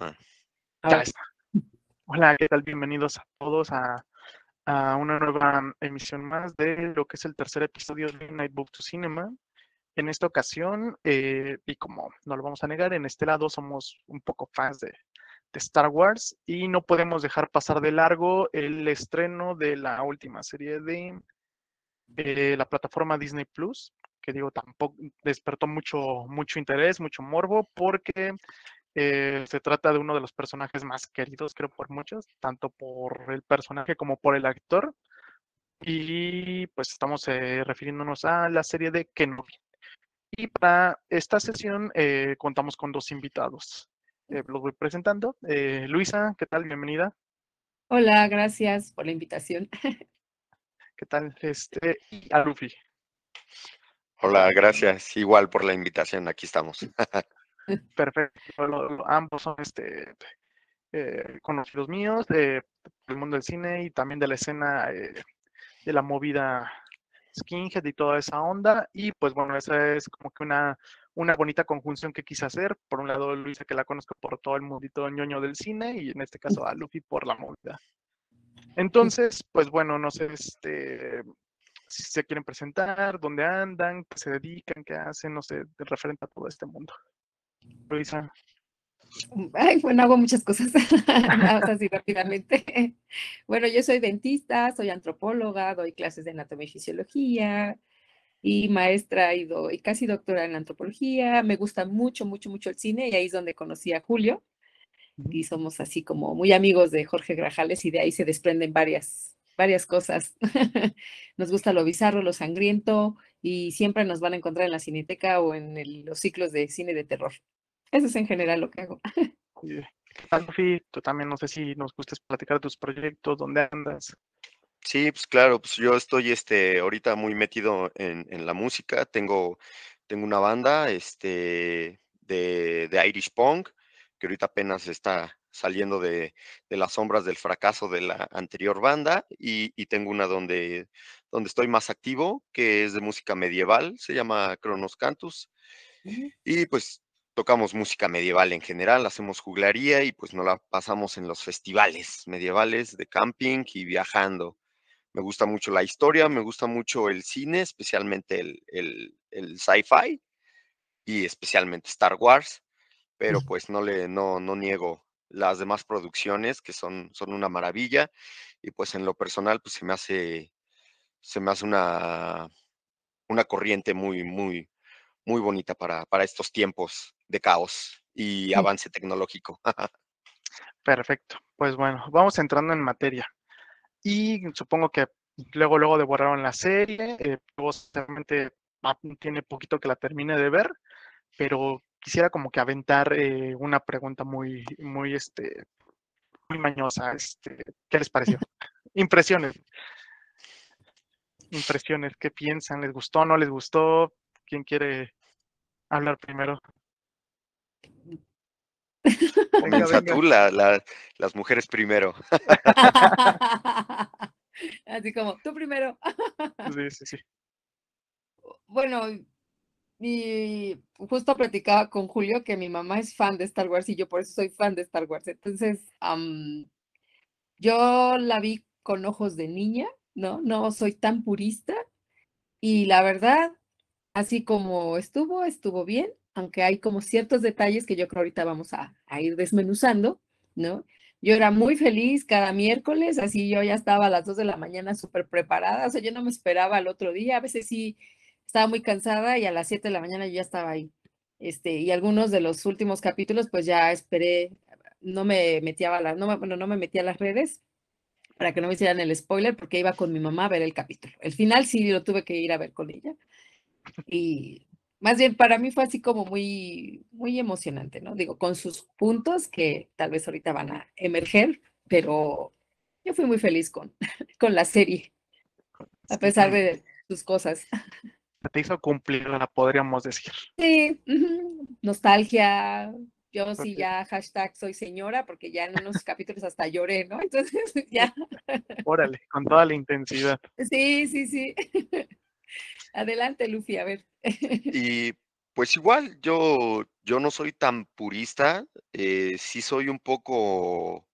Ah. Está. Hola, ¿qué tal? Bienvenidos a todos a, una nueva emisión más de lo que es el tercer episodio de Night Book to Cinema. En esta ocasión, eh, y como no lo vamos a negar, en este lado somos un poco fans de, Star Wars y no podemos dejar pasar de largo el estreno de la última serie de la plataforma Disney Plus, que digo, tampoco despertó mucho, mucho interés, mucho morbo, porque eh, se trata de uno de los personajes más queridos, creo, por muchos, tanto por el personaje como por el actor. Y pues estamos eh, refiriéndonos a la serie de Kenobi. Y para esta sesión eh, contamos con dos invitados. Eh, los voy presentando. Eh, Luisa, ¿qué tal? Bienvenida. Hola, gracias por la invitación. ¿Qué tal? Este, y a Luffy. Hola, gracias. Igual por la invitación. Aquí estamos. Perfecto. ambos son este, eh, conocidos míos de- del mundo del cine y también de la escena eh, de la movida skinhead y toda esa onda. Y pues bueno, esa es como que una, una bonita conjunción que quise hacer. Por un lado, Luisa, que la conozco por todo el mundito ñoño del cine, y en este caso a Luffy por la movida. Entonces, pues bueno, no sé este, si se quieren presentar, dónde andan, qué se dedican, qué hacen, no sé, referente a todo este mundo. Luisa. Ay, bueno, hago muchas cosas, más así rápidamente. Bueno, yo soy dentista, soy antropóloga, doy clases de anatomía y fisiología y maestra y, casi doctora en antropología. Me gusta mucho, mucho, mucho el cine y ahí es donde conocí a Julio y somos así como muy amigos de Jorge Grajales y de ahí se desprenden varias, varias cosas. Nos gusta lo bizarro, lo sangriento y siempre nos van a encontrar en la cineteca o en el- los ciclos de cine de terror. Eso es en general lo que hago. Y, ¿qué tal, Luffy? Tú también, no sé si nos gustes platicar de tus proyectos, dónde andas. Sí, pues claro, pues yo estoy este, ahorita muy metido en, en la música. Tengo, tengo una banda este, de, de Irish Punk, que ahorita apenas está saliendo de, de las sombras del fracaso de la anterior banda. Y, y tengo una donde, donde estoy más activo, que es de música medieval, se llama Cronos Cantus. Y pues tocamos música medieval en general, hacemos juglaría y pues nos la pasamos en los festivales medievales de camping y viajando. Me gusta mucho la historia, me gusta mucho el cine, especialmente el, el, el sci-fi y especialmente Star Wars, pero pues no le no, no niego las demás producciones que son, son una maravilla y pues en lo personal pues se me hace se me hace una, una corriente muy muy muy bonita para, para estos tiempos de caos y avance tecnológico. Perfecto. Pues bueno, vamos entrando en materia. Y supongo que luego, luego devoraron la serie. Eh, seguramente ah, tiene poquito que la termine de ver, pero quisiera como que aventar eh, una pregunta muy, muy, este, muy mañosa. Este, ¿qué les pareció? Impresiones. Impresiones, ¿qué piensan? ¿Les gustó? ¿No les gustó? ¿Quién quiere hablar primero? Comienza venga. tú, la- la- las mujeres primero. Así como, tú primero. Sí, sí, sí. Bueno, y justo platicaba con Julio que mi mamá es fan de Star Wars y yo por eso soy fan de Star Wars. Entonces, am, yo la vi con ojos de niña, ¿no? No soy tan purista y la verdad, así como estuvo, estuvo bien, aunque hay como ciertos detalles que yo creo ahorita vamos a, ir desmenuzando, ¿no? Yo era muy feliz cada miércoles, así yo ya estaba a las 2 de la mañana súper preparada, o sea, yo no me esperaba al otro día, a veces sí estaba muy cansada y a las 7 de la mañana yo ya estaba ahí. Este, y algunos de los últimos capítulos, pues ya esperé, no me metía a las, no me, bueno, no me metí a las redes para que no me hicieran el spoiler, porque iba con mi mamá a ver el capítulo. El final sí lo tuve que ir a ver con ella. Y más bien para mí fue así como muy, muy emocionante, ¿no? Digo, con sus puntos que tal vez ahorita van a emerger, pero yo fui muy feliz con, con la serie, a pesar de sus cosas. Te hizo cumplirla, podríamos decir. Sí, nostalgia. Yo sí ya hashtag soy señora, porque ya en unos capítulos hasta lloré, ¿no? Entonces ya, Órale, con toda la intensidad. sí, sí, sí. Adelante, Luffy, a ver. Y pues igual, yo, yo no soy tan purista, eh, sí soy un poco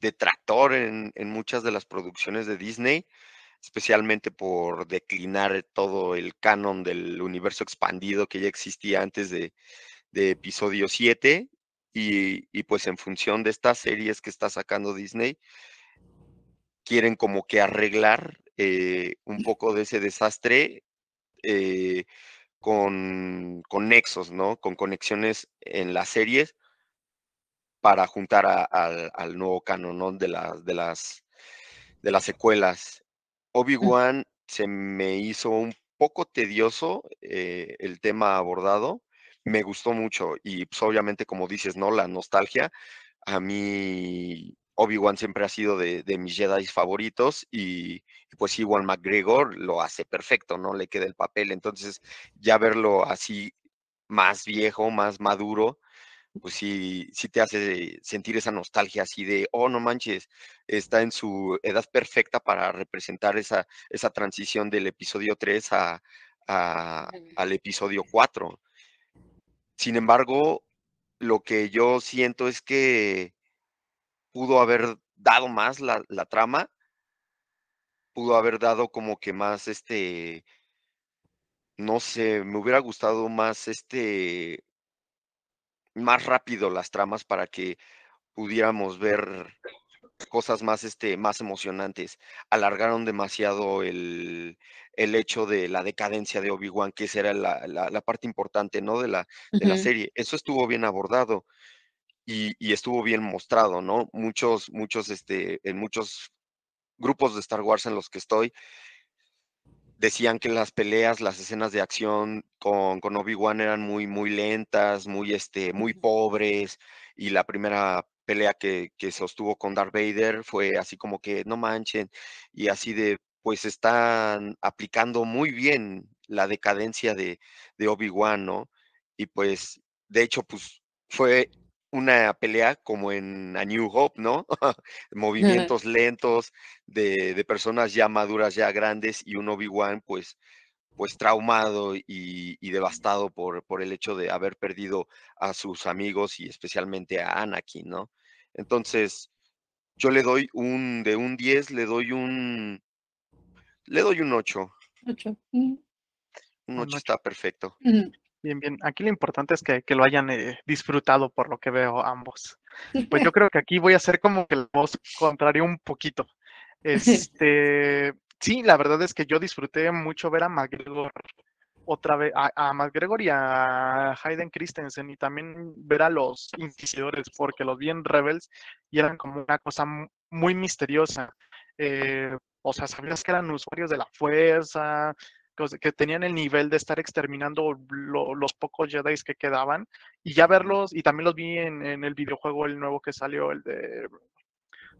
detractor en, en muchas de las producciones de Disney, especialmente por declinar todo el canon del universo expandido que ya existía antes de, de episodio 7 y, y, pues en función de estas series que está sacando Disney, quieren como que arreglar eh, un poco de ese desastre eh, con, con, nexos, ¿no? Con conexiones en las series para juntar a, a, al nuevo canon ¿no? de, las de, las, de las secuelas. Obi-Wan se me hizo un poco tedioso eh, el tema abordado. Me gustó mucho y pues, obviamente como dices, ¿no? La nostalgia. A mí Obi-Wan siempre ha sido de, de mis Jedi favoritos y, pues Iwan McGregor lo hace perfecto, ¿no? Le queda el papel. Entonces ya verlo así más viejo, más maduro, pues sí, sí te hace sentir esa nostalgia así de, oh, no manches, está en su edad perfecta para representar esa, esa transición del episodio 3 a, a, al episodio 4. Sin embargo, lo que yo siento es que pudo haber dado más la, la trama, pudo haber dado como que más este, no sé, me hubiera gustado más este más rápido las tramas para que pudiéramos ver cosas más, este, más emocionantes. Alargaron demasiado el, el hecho de la decadencia de Obi-Wan, que esa era la, la, la, parte importante, ¿no? De la, de la serie. Eso estuvo bien abordado y, y, estuvo bien mostrado, ¿no? Muchos, muchos, este, en muchos grupos de Star Wars en los que estoy, decían que las peleas, las escenas de acción con, con Obi-Wan eran muy, muy lentas, muy, este, muy pobres, y la primera pelea que, que sostuvo con Darth Vader fue así como que no manchen, y así de, pues están aplicando muy bien la decadencia de, de Obi-Wan, ¿no? Y pues, de hecho, pues fue una pelea como en A New Hope, ¿no? Movimientos lentos de, de, personas ya maduras, ya grandes, y un Obi-Wan, pues, pues traumado y, y, devastado por, por el hecho de haber perdido a sus amigos y especialmente a Anakin, ¿no? Entonces, yo le doy un, de un 10, le doy un, le doy un 8. 8. Mm. Un 8 está perfecto. Mm. Bien, bien. Aquí lo importante es que, que lo hayan eh, disfrutado por lo que veo ambos. Pues yo creo que aquí voy a hacer como que la voz contrario un poquito. Este, sí, la verdad es que yo disfruté mucho ver a McGregor otra vez, a, a McGregor y a Hayden Christensen y también ver a los inquisidores, porque los vi en Rebels y eran como una cosa muy misteriosa. Eh, o sea, sabías que eran usuarios de la fuerza, que tenían el nivel de estar exterminando lo, los pocos Jedi que quedaban y ya verlos, y también los vi en, en, el videojuego el nuevo que salió, el de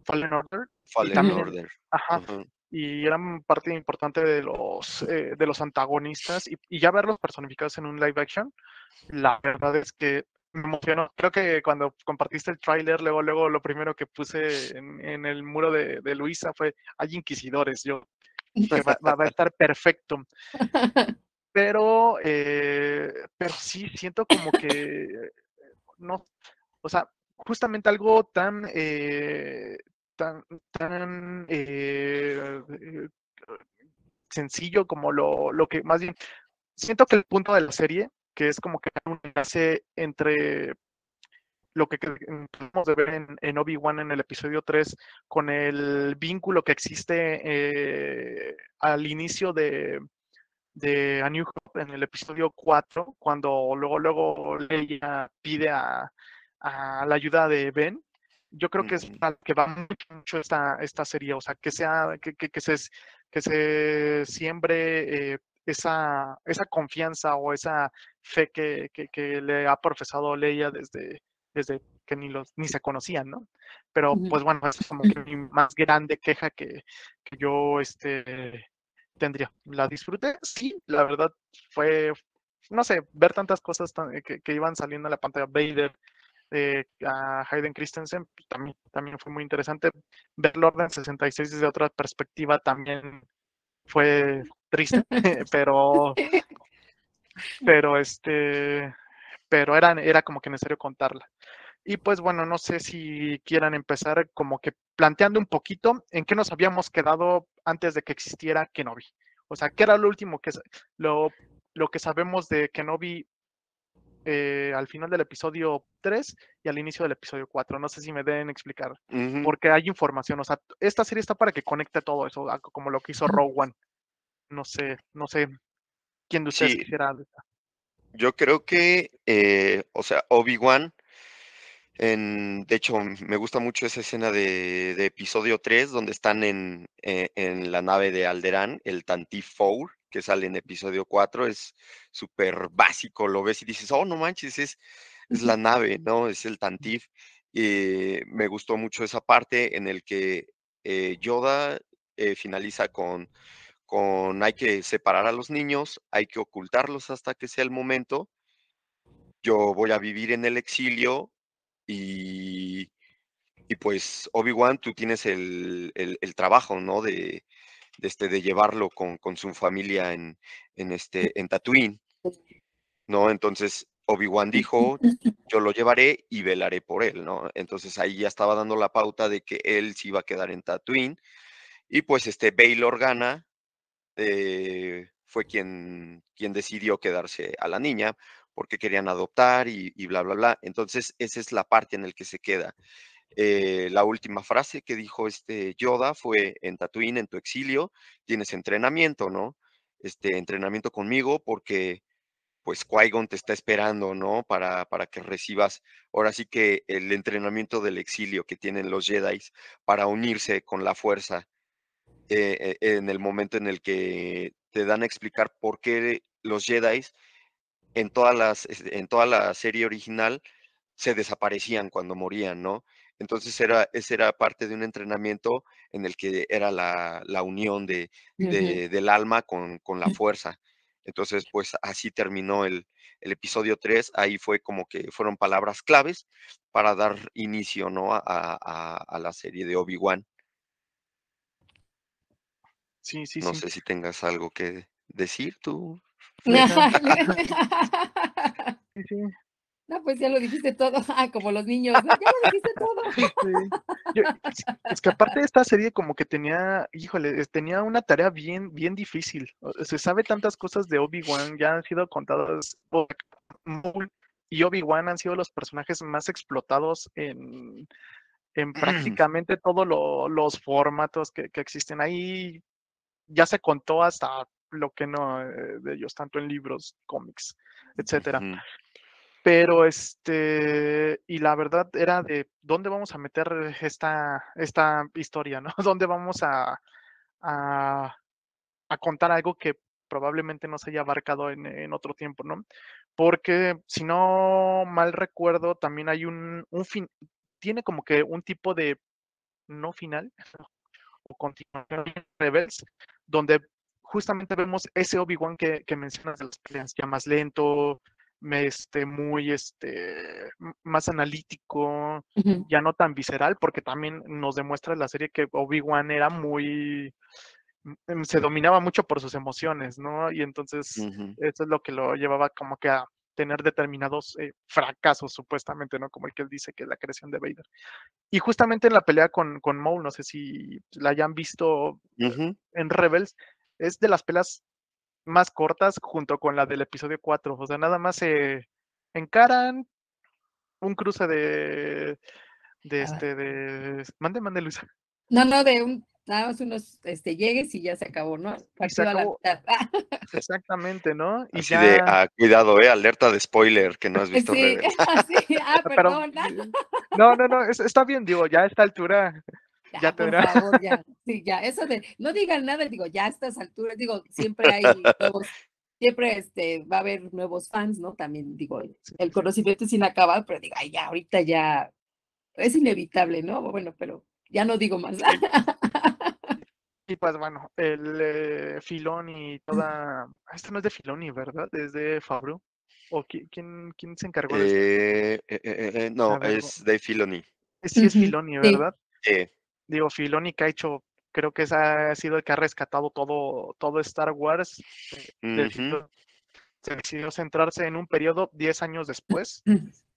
Fallen Order. Fallen también, Order. Ajá. Uh -huh. Y eran parte importante de los, eh, de los antagonistas y, y, ya verlos personificados en un live action, la verdad es que me emocionó. Creo que cuando compartiste el tráiler, luego, luego lo primero que puse en, en el muro de, de Luisa fue, hay inquisidores. Yo, que va, va, a estar perfecto. Pero, eh, pero sí, siento como que, no, o sea, justamente algo tan, eh, tan, tan eh, sencillo como lo, lo que más bien, siento que el punto de la serie, que es como que un enlace entre lo que podemos de ver en, en Obi-Wan en el episodio 3 con el vínculo que existe eh, al inicio de, de A New Hope en el episodio 4, cuando luego, luego Leia pide a, a la ayuda de Ben. Yo creo que es para que va mucho, mucho esta, esta serie, o sea, que sea, que, que, que se, que se siembre eh, esa, esa confianza o esa fe que, que, que, le ha profesado Leia desde, desde que ni los ni se conocían, ¿no? Pero pues bueno, es como que mi más grande queja que, que yo este tendría. ¿La disfruté? Sí, la verdad fue, no sé, ver tantas cosas tan, que, que, iban saliendo en la pantalla, Vader, eh, a Hayden Christensen, pues, también, también fue muy interesante. Ver Orden 66 desde otra perspectiva también fue triste, pero, pero este, pero era, era como que necesario contarla. Y pues bueno, no sé si quieran empezar como que planteando un poquito en qué nos habíamos quedado antes de que existiera Kenobi. O sea, ¿qué era lo último que lo, lo que sabemos de Kenobi eh, al final del episodio 3 y al inicio del episodio 4? No sé si me deben explicar, porque hay información. O sea, esta serie está para que conecte todo eso, como lo que hizo Rogue One. No sé, no sé quién de ustedes quisiera. Yo creo que, eh, o sea, Obi-Wan de hecho, me gusta mucho esa escena de, episodio 3, donde están en, eh, en, la nave de Alderán, el Tantif 4, que sale en episodio 4, es súper básico, lo ves y dices, oh, no manches, es, es la nave, ¿no? Es el Tantif. y me gustó mucho esa parte en el que eh, Yoda eh, finaliza con, con hay que separar a los niños, hay que ocultarlos hasta que sea el momento. Yo voy a vivir en el exilio y, pues Obi-Wan, tú tienes el, trabajo, ¿no? De, este, de llevarlo con, su familia en, este, en Tatooine, ¿no? Entonces Obi-Wan dijo, yo lo llevaré y velaré por él, ¿no? Entonces ahí ya estaba dando la pauta de que él se iba a quedar en Tatooine. Y pues este Bail Organa eh, fue quien, quien decidió quedarse a la niña, porque querían adoptar y, bla, bla, bla. Entonces, esa es la parte en la que se queda. Eh, la última frase que dijo este Yoda fue, en Tatooine, en tu exilio, tienes entrenamiento, ¿no? Este entrenamiento conmigo porque pues Qui-Gon te está esperando, ¿no? Para, para que recibas ahora sí que el entrenamiento del exilio que tienen los Jedi para unirse con la fuerza eh, eh, en el momento en el que te dan a explicar por qué los Jedi en, todas las, en toda la serie original se desaparecían cuando morían, ¿no? Entonces era, ese era parte de un entrenamiento en el que era la, unión de, del alma con, con, la fuerza. Entonces, pues así terminó el, el, episodio 3. Ahí fue como que fueron palabras claves para dar inicio, ¿no? A, a, la serie de Obi-Wan. Sí, sí, no sé si tengas algo que decir tú. No, pues ya lo dijiste todo. Ah, como los niños. Ya lo dijiste todo. es que aparte de esta serie como que tenía, híjole, tenía una tarea bien, bien difícil. Se sabe tantas cosas de Obi-Wan, ya han sido contadas. Y Obi-Wan han sido los personajes más explotados en, en prácticamente todos los formatos que, que existen. Ahí ya se contó hasta lo que no eh, de ellos, tanto en libros, cómics, etcétera. Pero este, y la verdad era de dónde vamos a meter esta, esta historia, ¿no? ¿Dónde vamos a, a, contar algo que probablemente no se haya abarcado en, en, otro tiempo, ¿no? Porque si no mal recuerdo, también hay un, un fin, tiene como que un tipo de no final o continuación Rebels, donde justamente vemos ese Obi-Wan que, mencionas de las peleas, ya más lento, este, muy este, más analítico, ya no tan visceral, porque también nos demuestra la serie que Obi-Wan era muy, mm, se dominaba mucho por sus emociones, ¿no? Y entonces eso es lo que lo llevaba como que a tener determinados eh, fracasos, supuestamente, ¿no? Como el que él dice que es la creación de Vader. Y justamente en la pelea con, con Maul, no sé si la hayan visto en Rebels, es de las pelas más cortas junto con la del episodio 4. O sea, nada más se encaran un cruce de. de este. de. Mande, mande, Luisa. No, no, de un. Nada más unos este, llegues y ya se acabó, ¿no? Se acabó. Exactamente, ¿no? Y Así de, ah, cuidado, eh, alerta de spoiler que no has visto. Sí, sí. ah, perdón. no, no, no, está bien, digo, ya a esta altura ya, por favor, ya. Sí, ya. Eso de no digan nada, digo, ya a estas alturas, digo, siempre hay nuevos, siempre este, va a haber nuevos fans, ¿no? También digo, el conocimiento es inacabado, pero digo, ay, ya, ahorita ya es inevitable, ¿no? Bueno, pero ya no digo más. Y pues bueno, el eh, Filón y toda. Ah, esto no es de Filoni, ¿verdad? Es de Fabro. ¿O quién, quién se encargó de esto? Eh, eh, no, es de Filoni. Sí, es Filoni, ¿verdad? Sí digo, Filoni que ha hecho, creo que ha sido el que ha rescatado todo, todo Star Wars. Se decidió centrarse en un periodo 10 años después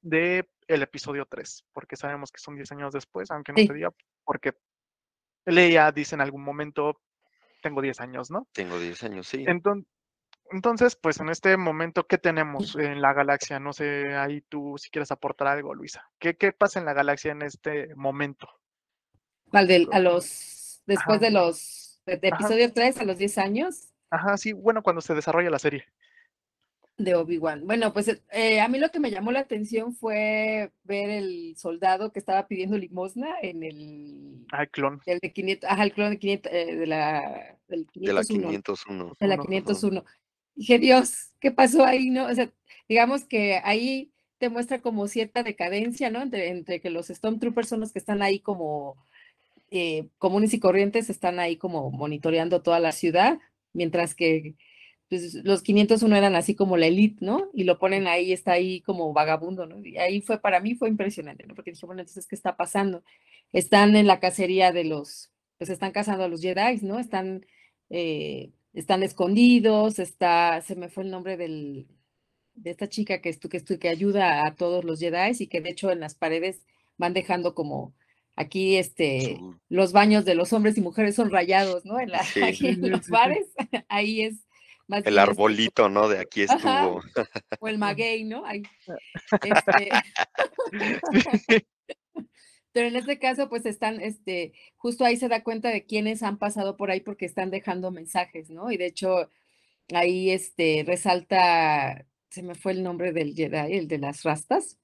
de el episodio 3, porque sabemos que son 10 años después, aunque no Sí. se diga, porque Leia dice en algún momento, tengo 10 años, ¿no? Tengo 10 años, sí. Enton- Entonces, pues en este momento, ¿qué tenemos en la galaxia? No sé, ahí tú si quieres aportar algo, Luisa. ¿Qué, qué pasa en la galaxia en este momento? Al del- a los, después Ajá. de los, de, de Ajá. episodio 3 a los 10 años Ajá, sí, bueno, cuando se desarrolla la serie. de Obi-Wan. Bueno, pues eh, a mí lo que me llamó la atención fue ver el soldado que estaba pidiendo limosna en el, Ay, clon. el de 500, ajá, el clon de 500, eh, de la, del De la 501. 501. de la Uno, ajá. 501. Dije, Dios, ¿qué pasó ahí? ¿No? O sea, digamos que ahí te muestra como cierta decadencia, ¿no? Entre, entre que los Stormtroopers son los que están ahí como eh, comunes y corrientes, están ahí como monitoreando toda la ciudad, mientras que pues, los 501 eran así como la elite, ¿no? Y lo ponen ahí, está ahí como vagabundo, ¿no? Y ahí fue, para mí fue impresionante, ¿no? Porque dije, bueno, entonces, ¿qué está pasando? Están en la cacería de los, pues están cazando a los Jedi, ¿no? Están, eh, están escondidos, está, se me fue el nombre del, de esta chica que, estu, que, estu, que ayuda a todos los Jedi y que de hecho en las paredes van dejando como aquí este los baños de los hombres y mujeres son rayados, ¿no? En, la, Sí. en los bares, ahí es más El bien este, arbolito, ¿no? De aquí Ajá. estuvo. o el maguey, ¿no? Ahí, este, pero en este caso, pues están, este, justo ahí se da cuenta de quiénes han pasado por ahí porque están dejando mensajes, ¿no? Y de hecho, ahí este, resalta, se me fue el nombre del Jedi, el de las rastas,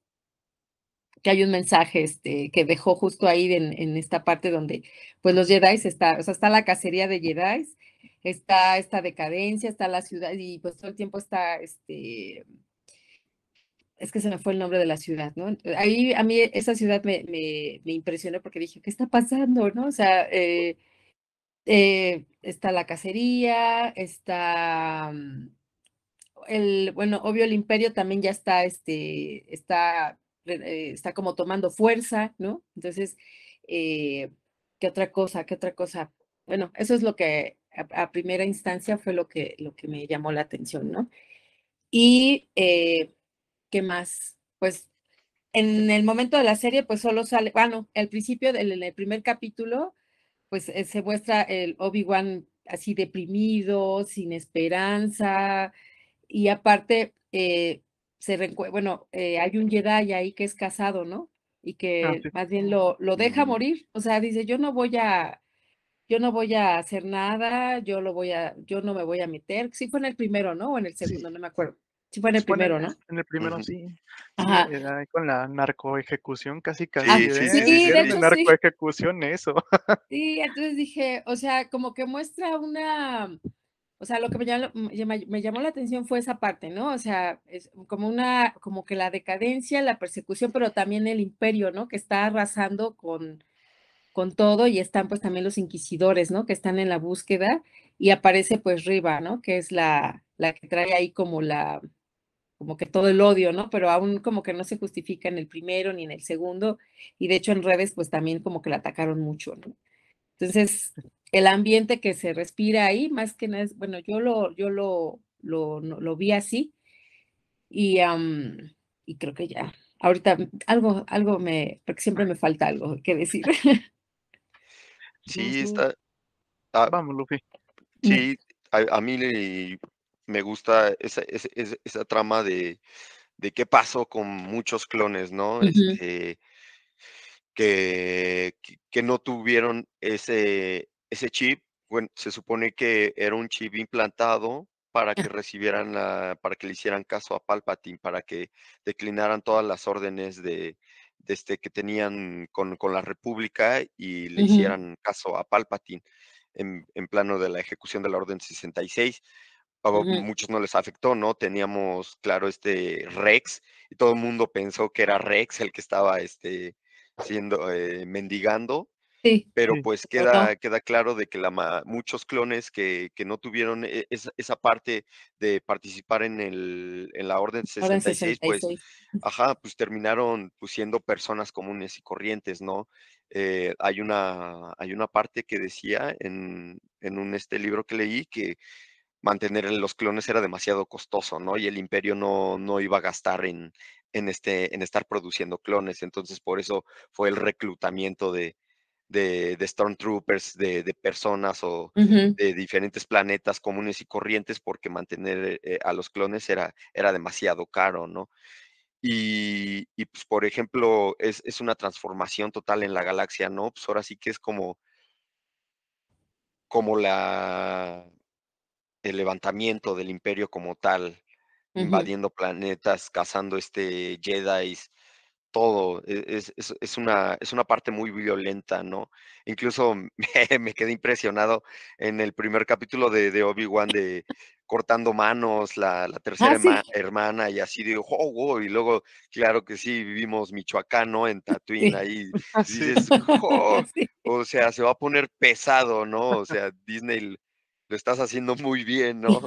que hay un mensaje este, que dejó justo ahí en, en esta parte donde, pues los Jedi está, o sea, está la cacería de Jedi, está esta decadencia, está la ciudad y pues todo el tiempo está, este, es que se me fue el nombre de la ciudad, ¿no? Ahí a mí esa ciudad me, me, me impresionó porque dije, ¿qué está pasando, no? O sea, eh, eh, está la cacería, está mm, el, bueno, obvio el imperio también ya está, este, está, eh, está como tomando fuerza, ¿no? Entonces, eh, ¿qué otra cosa? ¿Qué otra cosa? Bueno, eso es lo que a, primera instancia fue lo que, lo que me llamó la atención, ¿no? Y eh, ¿qué más? Pues en el momento de la serie, pues solo sale, bueno, al principio del el primer capítulo, pues se muestra el Obi-Wan así deprimido, sin esperanza, y aparte, se bueno, eh, hay un Jedi ahí que es casado, ¿no? Y que Ah, sí. más bien lo, lo deja morir, o sea, dice, yo no voy a, yo no voy a hacer nada, yo lo voy a, yo no me voy a meter. Sí fue en el primero, ¿no? O en el Sí. segundo, no me acuerdo. Sí fue en el en primero, ¿no? En el primero, sí. Ajá. Sí, era ahí con la narcoejecución, casi casi. Ah, ¿eh? sí, sí, sí, de hecho, narcoejecución eso. Sí, entonces dije, o sea, como que muestra una, o sea, lo que me llamó, me- me llamó la atención fue esa parte, ¿no? O sea, es como una, como que la decadencia, la persecución, pero también el imperio, ¿no? Que está arrasando con, con todo y están pues también los inquisidores, ¿no? Que están en la búsqueda y aparece pues Riva, ¿no? Que es la, la que trae ahí como la, como que todo el odio, ¿no? Pero aún como que no se justifica en el primero ni en el segundo y de hecho en redes pues también como que la atacaron mucho, ¿no? Entonces, el ambiente que se respira ahí, más que nada, bueno, yo lo, yo lo, lo, lo vi así y, am, y creo que ya, ahorita algo, algo me, porque siempre me falta algo que decir. Sí, está. ah, Vamos, Luffy. sí, a, a mí le- me gusta esa, esa, trama de, de qué pasó con muchos clones, ¿no? Este, que- que no tuvieron ese, ese chip. Bueno, se supone que era un chip implantado para que recibieran la, para que le hicieran caso a Palpatine, para que declinaran todas las órdenes de, de este que tenían con, con la República y le hicieran caso a Palpatine en, en plano de la ejecución de la Orden 66. A muchos no les afectó, ¿no? Teníamos, claro, este Rex y todo el mundo pensó que era Rex el que estaba este, siendo, eh, mendigando, Sí, pero pues no. queda, queda claro de que la, muchos clones que, que no tuvieron e- esa, esa parte de participar en, el, en la Orden ahora en 66, pues 66. Ajá, pues terminaron pues, siendo personas comunes y corrientes, ¿no? Eh, hay una, hay una parte que decía en, en un este libro que leí que mantener los clones era demasiado costoso, ¿no? Y el imperio no, no iba a gastar en, en, este, en estar produciendo clones. Entonces, por eso fue el reclutamiento de, de, Stormtroopers, de, de, personas o de diferentes planetas comunes y corrientes, porque mantener eh, a los clones era, era demasiado caro, ¿no? Y, y pues, por ejemplo, es, es, una transformación total en la galaxia, ¿no? Pues ahora sí que es como, como la, el levantamiento del imperio como tal, invadiendo planetas, cazando este Jedi, todo. E, es, una, es una parte muy violenta, ¿no? Incluso me, quedé impresionado en el primer capítulo de, de Obi-Wan de cortando manos, la, la tercera Ah, sí. hermana, y así digo, oh, wow", y luego, claro que sí, vivimos Michoacán, ¿no? En Tatooine, Sí. ahí Sí. dices, "Oh", o sea, se va a poner pesado, ¿no? O sea, Disney lo estás haciendo muy bien, ¿no?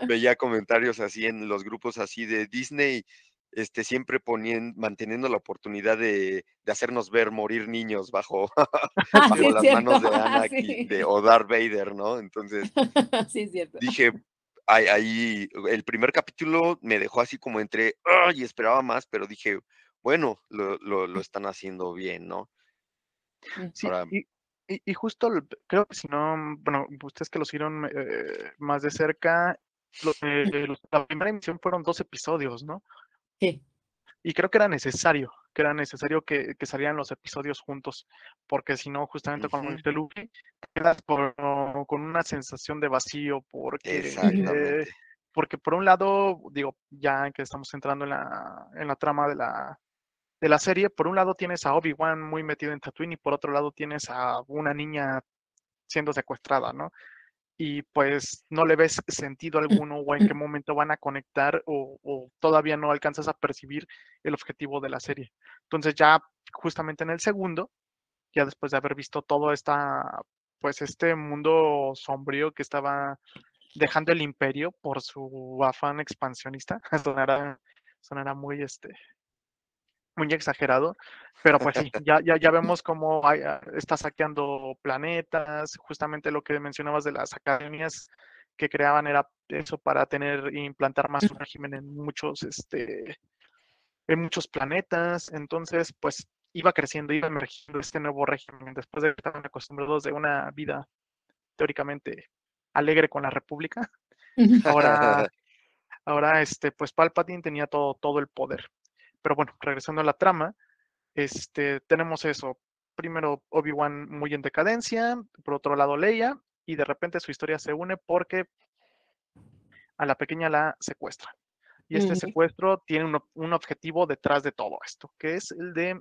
Veía comentarios así en los grupos así de Disney, este, siempre ponien manteniendo la oportunidad de, de hacernos ver morir niños bajo, Ah, sí, las cierto. manos de Ah, sí. de o Darth Vader, ¿no? Entonces Sí, cierto. dije, ahí, ahí, el primer capítulo me dejó así como entre, ¡ay! esperaba más, pero dije, bueno, lo, lo, lo están haciendo bien, ¿no? Sí, Ahora, y, y, y justo creo que si no, bueno, ustedes que lo siguieron eh, más de cerca, eh, los- la primera emisión fueron dos episodios, ¿no? Sí. Y creo que era necesario, que era necesario que, que salieran los episodios juntos, porque si no, justamente como Ujú. dice Luffy, quedas por- con una sensación de vacío, porque, eh, porque por un lado, digo, ya que estamos entrando en la, en la trama de la, de la serie, por un lado tienes a Obi-Wan muy metido en Tatooine y por otro lado tienes a una niña siendo secuestrada, ¿no? Y pues no le ves sentido alguno o en qué momento van a conectar o, todavía no alcanzas a percibir el objetivo de la serie. Entonces ya justamente en el segundo, ya después de haber visto todo esta, pues este mundo sombrío que estaba dejando el imperio por su afán expansionista, sonará, sonará muy este, muy exagerado, pero pues sí, ya, ya, ya vemos cómo hay, ah, está saqueando planetas, justamente lo que mencionabas de las academias que creaban era eso para tener e implantar más su régimen en muchos, este, en muchos planetas, entonces pues iba creciendo, iba emergiendo este nuevo régimen, después de que estaban acostumbrados de una vida teóricamente alegre con la República, ahora, ahora este, pues Palpatine tenía todo, todo el poder. Pero bueno, regresando a la trama, este, tenemos eso. Primero Obi-Wan muy en decadencia, por otro lado Leia, y de repente su historia se une porque a la pequeña la secuestra. Y este secuestro tiene un, un objetivo detrás de todo esto, que es el de,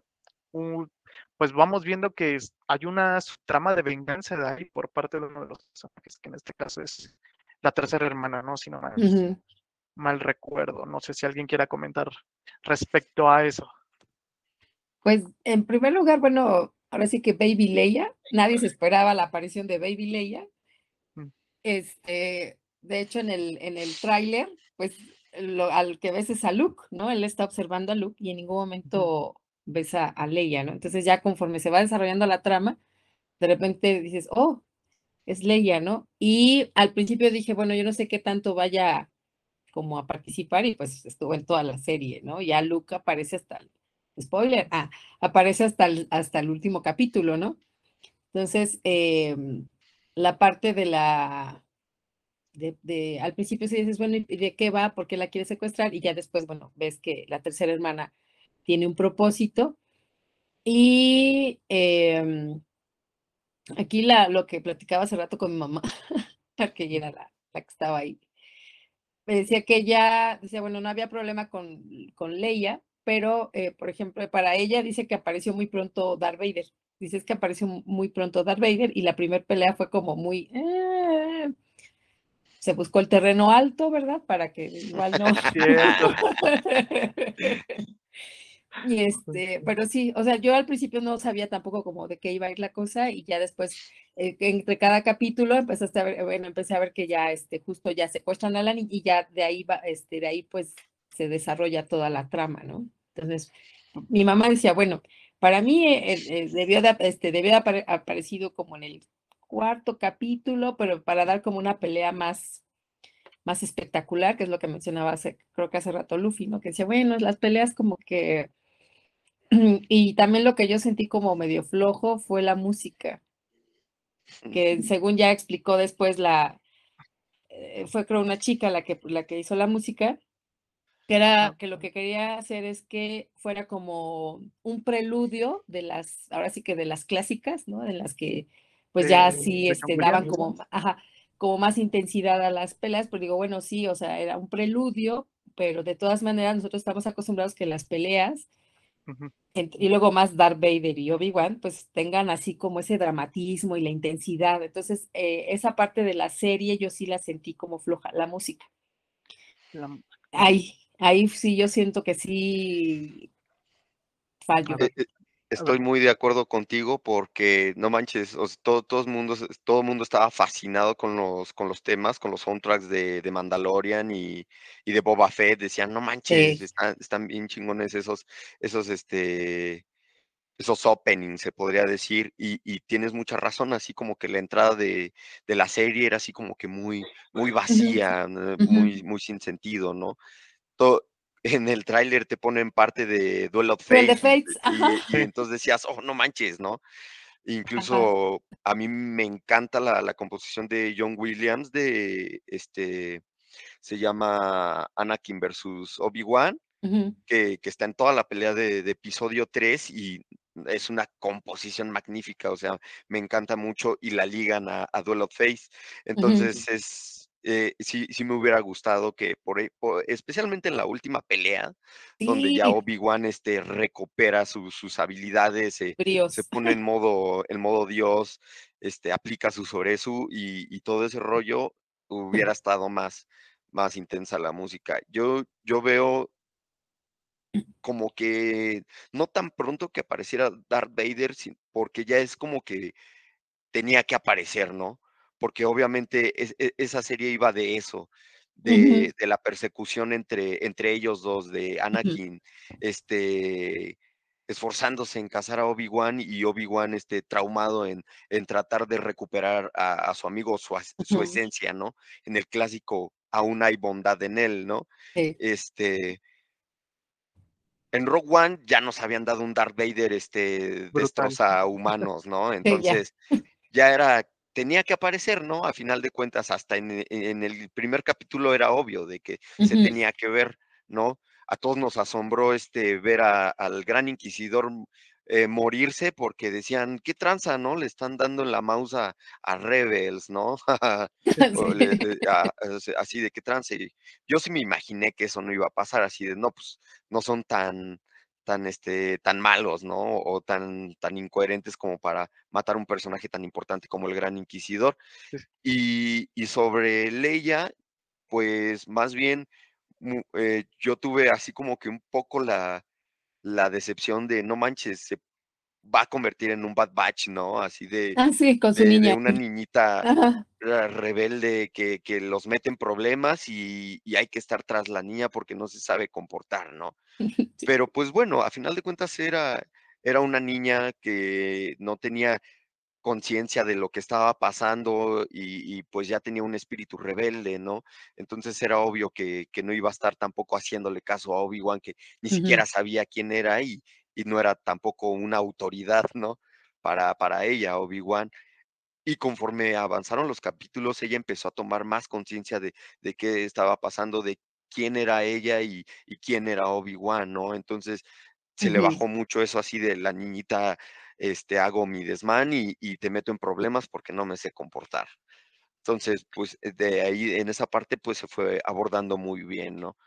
un, pues vamos viendo que es- hay una trama de venganza de ahí por parte de uno de los personajes, que en este caso es la tercera hermana, ¿no? Si no. Mal recuerdo. No sé si alguien quiera comentar respecto a eso. Pues en primer lugar, bueno, ahora sí que Baby Leia, nadie se esperaba la aparición de Baby Leia. Mm. Este, de hecho, en el, en el tráiler, pues lo, al que ves es a Luke, ¿no? Él está observando a Luke y en ningún momento ves a, a Leia, ¿no? Entonces ya conforme se va desarrollando la trama, de repente dices, oh, es Leia, ¿no? Y al principio dije, bueno, yo no sé qué tanto vaya como a participar y pues estuvo en toda la serie, ¿no? Ya Luke aparece hasta el, spoiler, ah, aparece hasta el, hasta el último capítulo, ¿no? Entonces, eh, la parte de la, de, al principio sí dices, bueno, ¿y de qué va? ¿Por qué la quiere secuestrar? Y ya después, bueno, ves que la tercera hermana tiene un propósito. Y eh, aquí la, lo que platicaba hace rato con mi mamá, que ella era la que estaba ahí, me decía que ella, decía, bueno, no había problema con, con Leia, pero, eh, por ejemplo, para ella dice que apareció muy pronto Darth Vader. Dice es que apareció muy pronto Darth Vader y la primera pelea fue como muy... Eh, se buscó el terreno alto, ¿verdad? Para que igual no... Y este, pero sí, o sea, yo al principio no sabía tampoco como de qué iba a ir la cosa y ya después, eh, entre cada capítulo, empezaste a ver, bueno, empecé a ver que ya, este, justo ya secuestran a la niña y ya de ahí va, este, de ahí pues se desarrolla toda la trama, ¿no? Entonces, mi mamá decía, bueno, para mí eh, eh, debió de, este, debió de haber aparecido como en el cuarto capítulo, pero para dar como una pelea más, más espectacular, que es lo que mencionaba hace, creo que hace rato Luffy, ¿no? Que decía, bueno, las peleas como que... Y también lo que yo sentí como medio flojo fue la música, que según ya explicó después la, eh, fue creo una chica la que, la que hizo la música, que era que lo que quería hacer es que fuera como un preludio de las, ahora sí que de las clásicas, ¿no? De las que pues ya sí este, daban como, como más intensidad a las peleas, pero digo, bueno, sí, o sea, era un preludio, pero de todas maneras nosotros estamos acostumbrados que las peleas, y luego más Darth Vader y Obi-Wan, pues tengan así como ese dramatismo y la intensidad. Entonces, eh, esa parte de la serie yo sí la sentí como floja, la música. Ahí, ahí sí yo siento que sí fallo. Eh, eh, estoy muy de acuerdo contigo porque no manches, todo, todo, el mundo, todo mundo estaba fascinado con los, con los temas, con los soundtracks de, de Mandalorian y, y, de Boba Fett. Decían, no manches, están, están, bien chingones esos, esos, este, esos openings, se podría decir. Y, y, tienes mucha razón, así como que la entrada de, de, la serie era así como que muy, muy vacía, muy, muy sin sentido, ¿no? Todo, en el tráiler te ponen parte de Duel of Fates. Y, entonces decías, oh, no manches, ¿no? Incluso a mí me encanta la, composición de John Williams de este se llama Anakin versus Obi-Wan, que, está en toda la pelea de, episodio 3 y es una composición magnífica, o sea, me encanta mucho y la ligan a, Duel of Fates. Entonces es eh, sí, sí me hubiera gustado que, por, e, especialmente en la última pelea, donde ya Obi-Wan este, recupera sus habilidades, se pone en modo, el modo Dios, este, aplica su Soresu y, y todo ese rollo, hubiera estado más, más intensa la música. Yo, yo veo como que no tan pronto que apareciera Darth Vader, porque ya es como que tenía que aparecer, ¿no? Porque obviamente e, esa serie iba de eso, de, la persecución entre, entre ellos dos, de Anakin, este, esforzándose en cazar a Obi-Wan y Obi-Wan este, traumado en, en, tratar de recuperar a, su amigo, su, su, esencia, ¿no? En el clásico, aún hay bondad en él, ¿no? Este, en Rogue One ya nos habían dado un Darth Vader, este, destroza humanos, ¿no? Entonces, ya era tenía que aparecer, ¿no? A final de cuentas, hasta en, e, el primer capítulo era obvio de que se tenía que ver, ¿no? A todos nos asombró este ver al gran inquisidor eh, morirse porque decían, ¿qué tranza, no? Le están dando en la mouse a, Rebels, ¿no? así de qué trance. Yo sí me imaginé que eso no iba a pasar, así de, no, pues no son tan tan, este, tan malos, ¿no? O tan, tan incoherentes como para matar un personaje tan importante como el Gran Inquisidor. Y, sobre Leia, pues más bien eh, yo tuve así como que un poco la, la decepción de, no manches, se va a convertir en un Bad Batch, ¿no? Así de, ah, con su niña. una niñita rebelde que, que, los mete en problemas y, y, hay que estar tras la niña porque no se sabe comportar, ¿no? Pero pues bueno, a final de cuentas era, era una niña que no tenía conciencia de lo que estaba pasando y, pues ya tenía un espíritu rebelde, ¿no? Entonces era obvio que, que no iba a estar tampoco haciéndole caso a Obi-Wan, que ni siquiera sabía quién era y, y no era tampoco una autoridad, ¿no? Para, para ella, Obi-Wan. Y conforme avanzaron los capítulos, ella empezó a tomar más conciencia de, de, qué estaba pasando, de quién era ella y, y quién era Obi-Wan, ¿no? Entonces se le bajó mucho eso así de la niñita, este, hago mi desmán y, y, te meto en problemas porque no me sé comportar. Entonces, pues de ahí, en esa parte, pues se fue abordando muy bien, ¿no?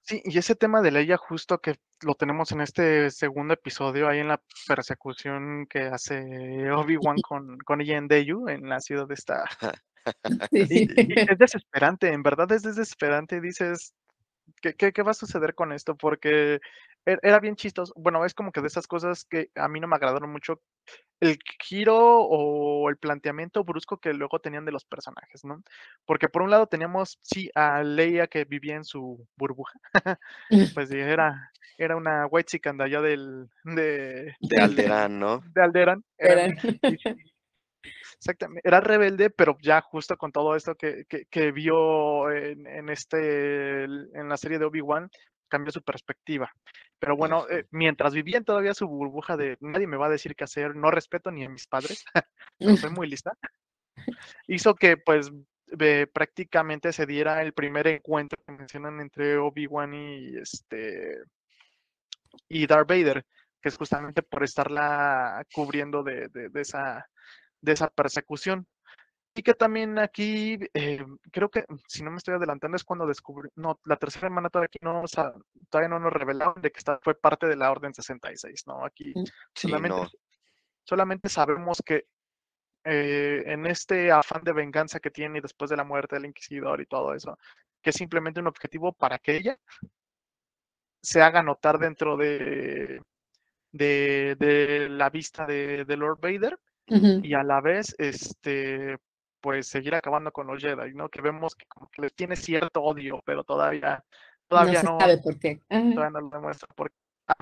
Sí, y ese tema de Leia justo que lo tenemos en este segundo episodio, ahí en la persecución que hace Obi-Wan con, con ella en Deyu, en la ciudad de esta... es desesperante, en verdad es desesperante, dices, ¿qué, qué, qué va a suceder con esto? Porque e, era bien chistoso, bueno, es como que de esas cosas que a mí no me agradaron mucho, el giro o el planteamiento brusco que luego tenían de los personajes, ¿no? Porque por un lado teníamos, sí, a Leia que vivía en su burbuja, pues era, era una white chicken de allá del... De, de Alderán, ¿no? De Alderán. Exactamente, era rebelde, pero ya justo con todo esto que, que, vio en, este, en la serie de Obi-Wan, cambió su perspectiva. Pero bueno, eh, mientras vivía todavía su burbuja de nadie me va a decir qué hacer, no respeto ni a mis padres, no soy muy lista, hizo que pues prácticamente se diera el primer encuentro que mencionan entre Obi-Wan y este y Darth Vader, que es justamente por estarla cubriendo de, esa, de esa persecución. Y que también aquí, eh, creo que, si no me estoy adelantando, es cuando descubrí, no, la tercera hermana todavía, aquí no, todavía no nos revelaron de que esta fue parte de la Orden 66, ¿no? Aquí mm, solamente, solamente sabemos que eh, en este afán de venganza que tiene después de la muerte del Inquisidor y todo eso, que es simplemente un objetivo para que ella se haga notar dentro de, de, la vista de, Lord Vader y a la vez este pues seguir acabando con los Jedi, ¿no? Que vemos que como que les tiene cierto odio, pero todavía todavía no, sabe por qué. Todavía no lo demuestra por ah,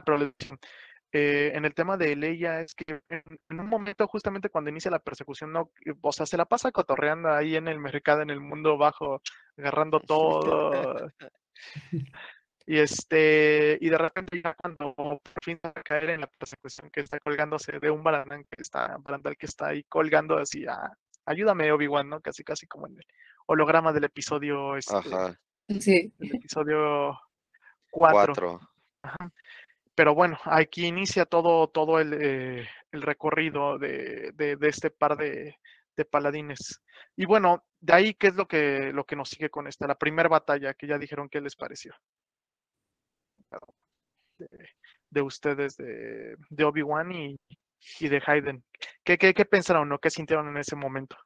eh, en el tema de Leia es que en, un momento justamente cuando inicia la persecución, no, o sea, se la pasa cotorreando ahí en el mercado, en el mundo bajo, agarrando todo. Y este, y de repente ya cuando por fin va a caer en la persecución que está colgándose de un barandal que está, barandal que está ahí colgando así a ayúdame, Obi-Wan, ¿no? Casi casi como en el holograma del episodio este, Ajá. Sí. El episodio 4. Pero bueno, aquí inicia todo, todo el, eh, el recorrido de, de, de, este par de, de paladines. Y bueno, de ahí, ¿qué es lo que, lo que nos sigue con esta? La primera batalla, que ya dijeron qué les pareció de, ustedes, de, de Obi-Wan y, y, de Hayden. ¿Qué, qué, qué pensaron o qué sintieron en ese momento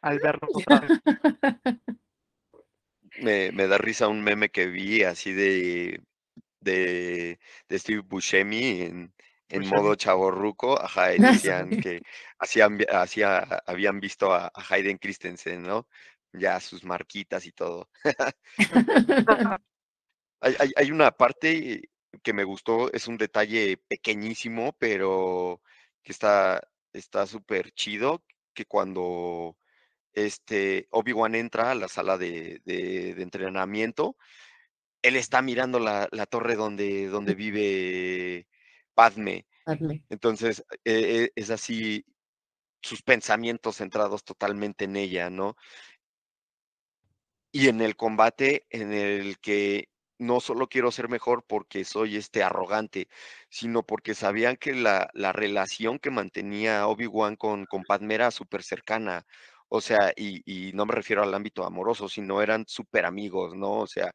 al verlo? me, me da risa un meme que vi así de, de, de Steve Buscemi en, en modo chaborruco, ajá, y decían que hacían, hacía, habían visto a, a, Hayden Christensen, ¿no? Ya sus marquitas y todo. hay, hay, hay, una parte que me gustó, es un detalle pequeñísimo, pero que está está súper chido, que cuando este Obi-Wan entra a la sala de, de, entrenamiento, él está mirando la, la torre donde, donde vive Padme. Entonces, e, e, es así, sus pensamientos centrados totalmente en ella, ¿no? Y en el combate en el que no solo quiero ser mejor porque soy este arrogante, sino porque sabían que la, la relación que mantenía Obi-Wan con, con Padme era súper cercana. O sea, y, y, no me refiero al ámbito amoroso, sino eran súper amigos, ¿no? O sea,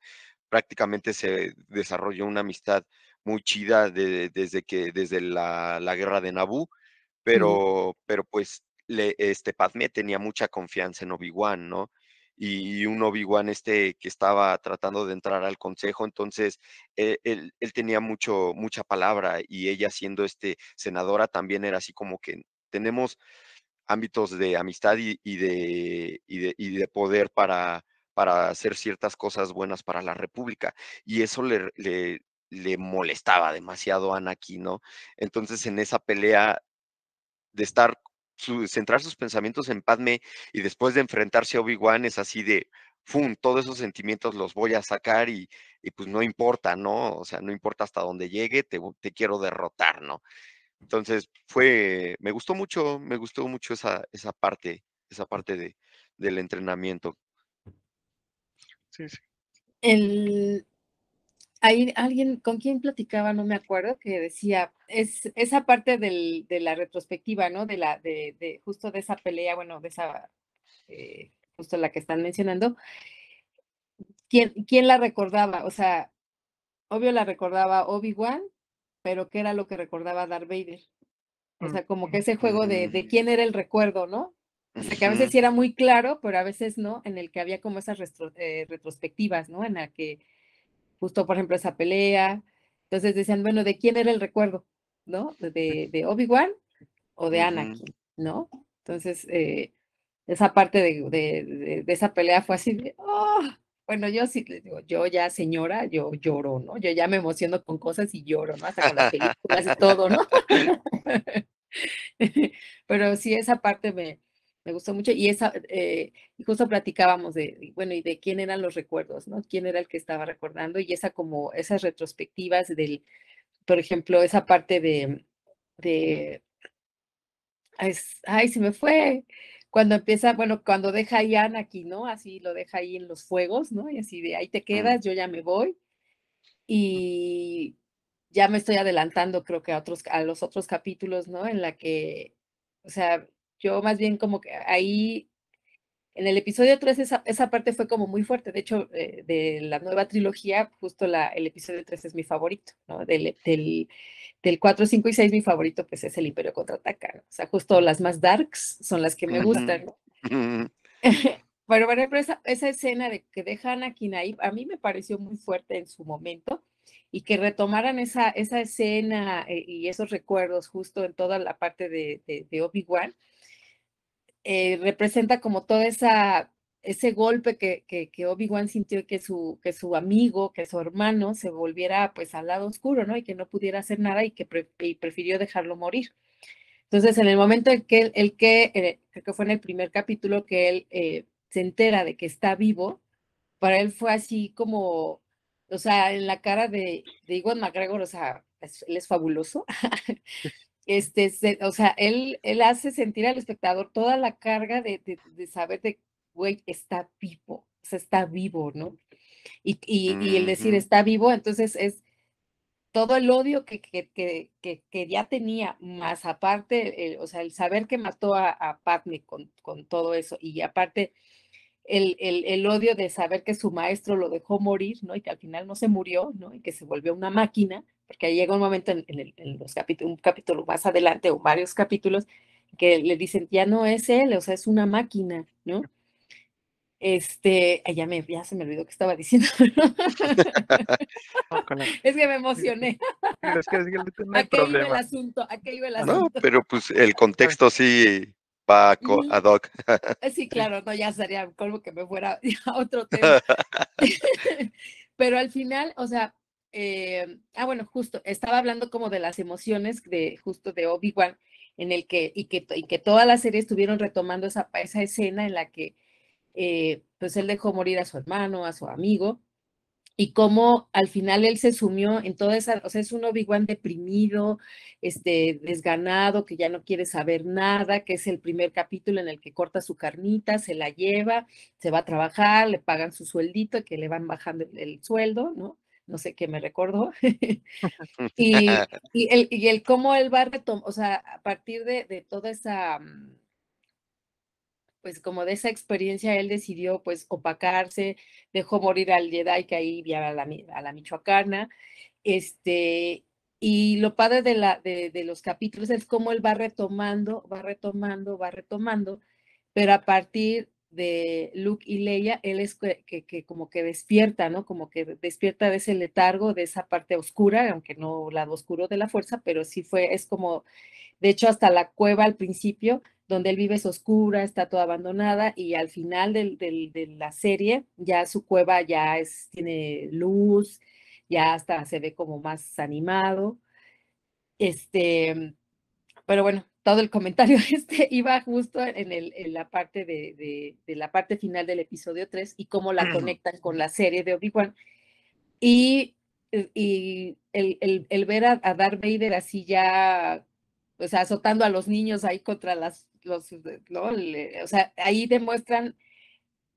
prácticamente se desarrolló una amistad muy chida desde que, desde la, la, guerra de Naboo, pero, pero pues le, este Padme tenía mucha confianza en Obi-Wan, ¿no? Y, un Obi-Wan este que estaba tratando de entrar al consejo, entonces eh, él, tenía mucho, mucha palabra y ella siendo este senadora también era así como que tenemos ámbitos de amistad y, de, y de, poder para, para hacer ciertas cosas buenas para la República. Y eso le, le, le molestaba demasiado a Anakin, ¿no? Entonces en esa pelea de estar centrar sus pensamientos en Padme y después de enfrentarse a Obi-Wan es así de, ¡fum! Todos esos sentimientos los voy a sacar y, pues no importa, ¿no? O sea, no importa hasta dónde llegue, te, quiero derrotar, ¿no? Entonces fue, me gustó mucho, me gustó mucho esa, esa parte, esa parte de, del entrenamiento. Sí, sí. El, hay alguien con quien platicaba, no me acuerdo, que decía, es esa parte del, de la retrospectiva, ¿no? De la, de, de, justo de esa pelea, bueno, de esa, eh, justo la que están mencionando. ¿Quién, ¿Quién la recordaba? O sea, obvio la recordaba Obi-Wan, pero ¿qué era lo que recordaba Darth Vader? O sea, como que ese juego de, de quién era el recuerdo, ¿no? O sea, que a veces sí era muy claro, pero a veces no, en el que había como esas eh, retrospectivas, ¿no? En la que justo, por ejemplo, esa pelea. Entonces decían, bueno, ¿de quién era el recuerdo? ¿No? ¿De, de Obi-Wan o de Anakin? ¿No? Entonces, eh, esa parte de, esa pelea fue así de, oh, bueno, yo sí les digo, yo ya señora, yo lloro, ¿no? Yo ya me emociono con cosas y lloro, ¿no? Hasta con las películas y todo, ¿no? Pero sí, esa parte me, me gustó mucho. Y esa, eh, justo platicábamos de, bueno, y de quién eran los recuerdos, ¿no? ¿Quién era el que estaba recordando? Y esa como, esas retrospectivas del, por ejemplo, esa parte de, de, ay, se me fue, cuando empieza, bueno, cuando deja a aquí, ¿no? Así lo deja ahí en los fuegos, ¿no? Y así de ahí te quedas, yo ya me voy. Y ya me estoy adelantando, creo que a otros, a los otros capítulos, ¿no? En la que, o sea, yo más bien como que ahí, en el episodio 3, esa, esa parte fue como muy fuerte. De hecho, eh, de la nueva trilogía, justo la, el episodio 3 es mi favorito, ¿no? Del, del, del 4, 5 y 6, mi favorito, pues es el Imperio contraataca, ¿no? O sea, justo las más darks son las que me gustan, ¿no? Pero bueno, esa, esa, escena de que dejan a Kinaib, a mí me pareció muy fuerte en su momento y que retomaran esa, esa escena eh, y esos recuerdos justo en toda la parte de, de, Obi-Wan, eh, representa como toda esa ese golpe que, que, Obi-Wan sintió que su, que su amigo, que su hermano se volviera pues al lado oscuro, ¿no? Y que no pudiera hacer nada y que prefirió dejarlo morir. Entonces, en el momento en que el que, eh, creo que fue en el primer capítulo que él eh, se entera de que está vivo, para él fue así como, o sea, en la cara de, de Iwan McGregor, o sea, él es fabuloso. este, o sea, él, él hace sentir al espectador toda la carga de, de, de saber de güey, está vivo, o sea, está vivo, ¿no? Y, y, el decir está vivo, entonces es todo el odio que, que, que, que ya tenía, más aparte, o sea, el saber que mató a, a Padme con, con, todo eso, y aparte el, el, el, odio de saber que su maestro lo dejó morir, ¿no? Y que al final no se murió, ¿no? Y que se volvió una máquina, porque ahí llega un momento en, en, en los capítulos, un capítulo más adelante o varios capítulos, que le dicen, ya no es él, o sea, es una máquina, ¿no? Este, ya, me, ya se me olvidó que estaba diciendo. es que me emocioné. Es que, es que no hay iba el asunto, aquí iba el asunto. No, pero pues el contexto sí va ad hoc. Eh, sí, claro, no, ya sería como que me fuera a otro tema. pero al final, o sea, eh, ah, bueno, justo, estaba hablando como de las emociones de justo de Obi-Wan, en el que y, que, y que toda la serie estuvieron retomando esa, esa escena en la que eh, pues él dejó morir a su hermano, a su amigo, y cómo al final él se sumió en toda esa, o sea, es un Obi-Wan deprimido, este, desganado, que ya no quiere saber nada, que es el primer capítulo en el que corta su carnita, se la lleva, se va a trabajar, le pagan su sueldito, que le van bajando el, sueldo, ¿no? No sé qué me recordó. y, y, el, y el cómo él va a retomar, o sea, a partir de, de toda esa mm, pues como de esa experiencia él decidió pues opacarse, dejó morir al Jedi que ahí vivía a la, a la michoacana, este, y lo padre de, la, de, de, los capítulos es cómo él va retomando, va retomando, va retomando, pero a partir de Luke y Leia, él es que, que, como que despierta, ¿no? Como que despierta de ese letargo, de esa parte oscura, aunque no lado oscuro de la fuerza, pero sí fue, es como, de hecho, hasta la cueva al principio, donde él vive es oscura, está toda abandonada y al final de la serie ya su cueva ya es, tiene luz, ya hasta se ve como más animado. Este, pero bueno, todo el comentario este iba justo en, el, en la parte de, de, la parte final del episodio 3 y cómo la conectan con la serie de Obi-Wan. Y, y el, el, el, ver a, a Darth Vader así ya, o sea, azotando a los niños ahí contra las los, ¿no? o sea, ahí demuestran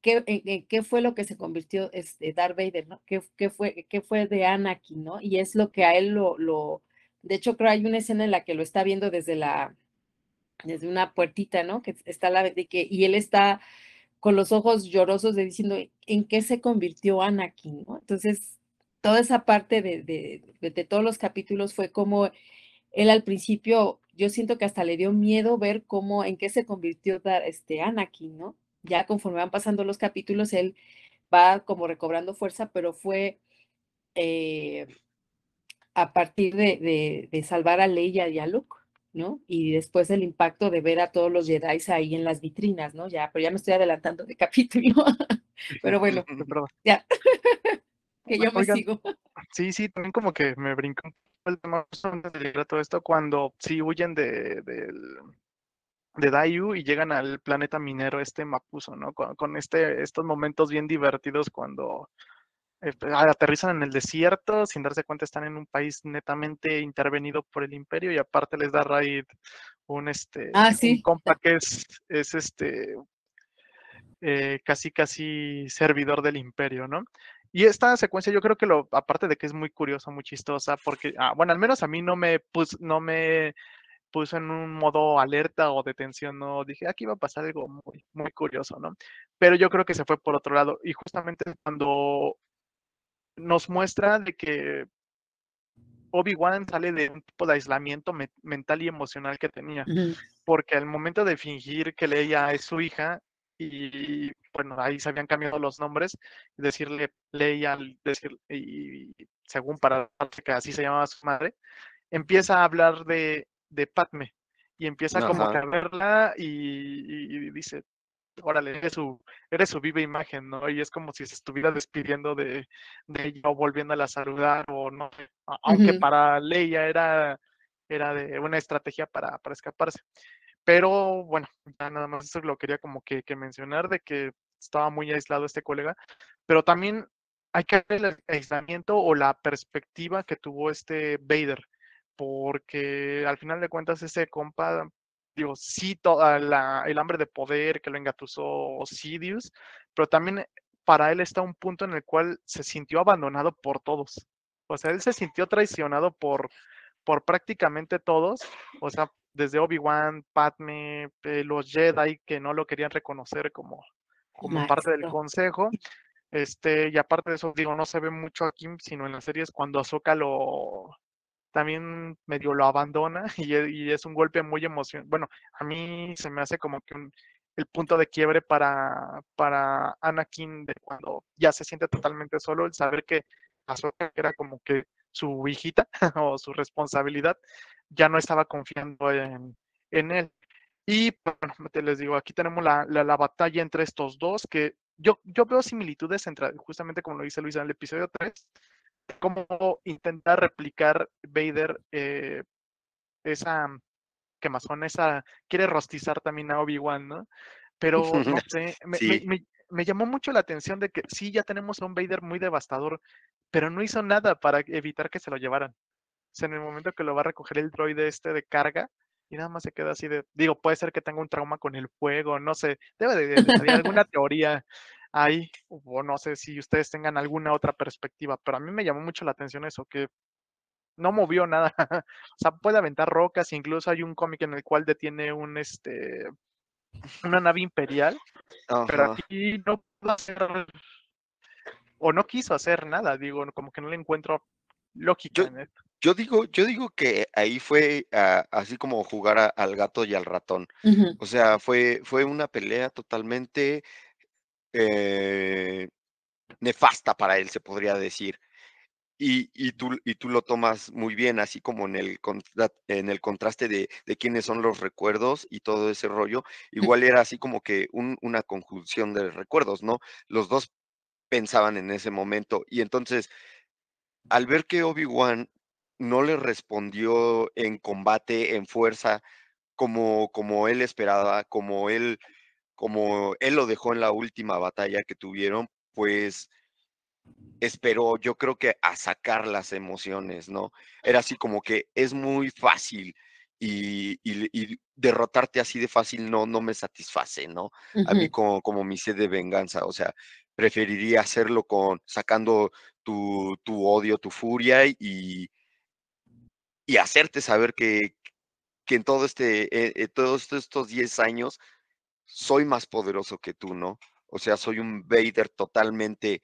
qué, qué fue lo que se convirtió este, Darth Vader, ¿no? ¿Qué, qué, fue, qué fue de Anakin, ¿no? Y es lo que a él lo, lo, de hecho creo hay una escena en la que lo está viendo desde la, desde una puertita, ¿no? Que está la, de que, y él está con los ojos llorosos de diciendo, ¿en qué se convirtió Anakin, ¿no? Entonces, toda esa parte de, de, de todos los capítulos fue como él al principio yo siento que hasta le dio miedo ver cómo, en qué se convirtió este Anakin, ¿no? Ya conforme van pasando los capítulos, él va como recobrando fuerza, pero fue eh, a partir de, de, salvar a Leia y a Luke, ¿no? Y después el impacto de ver a todos los Jedi ahí en las vitrinas, ¿no? Ya, pero ya me estoy adelantando de capítulo. pero bueno, ya. que yo me sigo. Sí, sí, también como que me brinco el tema de todo esto cuando sí huyen de, del, de Dayu y llegan al planeta minero este Mapuso, ¿no? Con, este, estos momentos bien divertidos cuando aterrizan en el desierto, sin darse cuenta están en un país netamente intervenido por el imperio y aparte les da raid un este ah, compa que es, es este eh, casi casi servidor del imperio, ¿no? Y esta secuencia yo creo que lo, aparte de que es muy curiosa, muy chistosa, porque, ah, bueno, al menos a mí no me, pus, no me puso en un modo alerta o de tensión, no dije, aquí va a pasar algo muy, muy curioso, ¿no? Pero yo creo que se fue por otro lado. Y justamente cuando nos muestra de que Obi-Wan sale de un tipo de aislamiento mental y emocional que tenía, porque al momento de fingir que Leia es su hija, y bueno, ahí se habían cambiado los nombres, decirle Leia, decir, y según para que así se llamaba su madre, empieza a hablar de, de Padme y empieza como a verla y, dice, órale, eres su, eres su viva imagen, ¿no? Y es como si se estuviera despidiendo de, de ella o volviéndola a saludar o no, aunque para Leia era, era de una estrategia para, para escaparse. Pero bueno, ya nada más eso lo quería como que, que, mencionar de que estaba muy aislado este colega, pero también hay que ver el aislamiento o la perspectiva que tuvo este Vader, porque al final de cuentas ese compa, digo, sí, toda la, el hambre de poder que lo engatusó Sidious, pero también para él está un punto en el cual se sintió abandonado por todos. O sea, él se sintió traicionado por, por prácticamente todos. O sea, desde Obi-Wan, Padme, eh, los Jedi que no lo querían reconocer como, como parte del consejo. Este, y aparte de eso, digo, no se ve mucho aquí, sino en las series cuando Ahsoka lo también medio lo abandona e, y, es un golpe muy emocionante. Bueno, a mí se me hace como que el punto de quiebre para, para Anakin de cuando ya se siente totalmente solo, el saber que Ahsoka era como que su hijita o su responsabilidad, ya no estaba confiando en, él. Y bueno, les digo, aquí tenemos la, la, batalla entre estos dos, que yo, yo veo similitudes entre, justamente como lo dice Luis en el episodio 3, cómo intentar replicar Vader eh, esa quemazón, esa, quiere rostizar también a Obi-Wan, ¿no? Pero no sé, me, me, llamó mucho la atención de que sí, ya tenemos a un Vader muy devastador, pero no hizo nada para evitar que se lo llevaran. O sea, en el momento que lo va a recoger el droide este de carga, y nada más se queda así de, digo, puede ser que tenga un trauma con el fuego, no sé, debe de, de, alguna teoría ahí, o no sé si ustedes tengan alguna otra perspectiva, pero a mí me llamó mucho la atención eso, que no movió nada, o sea, puede aventar rocas, incluso hay un cómic en el cual detiene un, este, una nave imperial, pero aquí no pudo hacer o no quiso hacer nada, digo, como que no le encuentro lógica yo, en esto. Yo digo, yo digo que ahí fue ah, así como jugar al gato y al ratón. O sea, fue, fue una pelea totalmente eh, nefasta para él, se podría decir. Y, y, tú, y tú lo tomas muy bien, así como en el, en el contraste de, de quiénes son los recuerdos y todo ese rollo. Igual era así como que una conjunción de recuerdos, ¿no? Los dos pensaban en ese momento. Y entonces, al ver que Obi-Wan no le respondió en combate, en fuerza, como, como él esperaba, como él, como él lo dejó en la última batalla que tuvieron, pues esperó, yo creo que a sacar las emociones, ¿no? Era así como que es muy fácil y, derrotarte así de fácil no, no me satisface, ¿no? A mí como, como mi sed de venganza, o sea, preferiría hacerlo con sacando tu, odio, tu furia y, y hacerte saber que, que en todo este, eh, eh, todos estos 10 años soy más poderoso que tú, ¿no? O sea, soy un Vader totalmente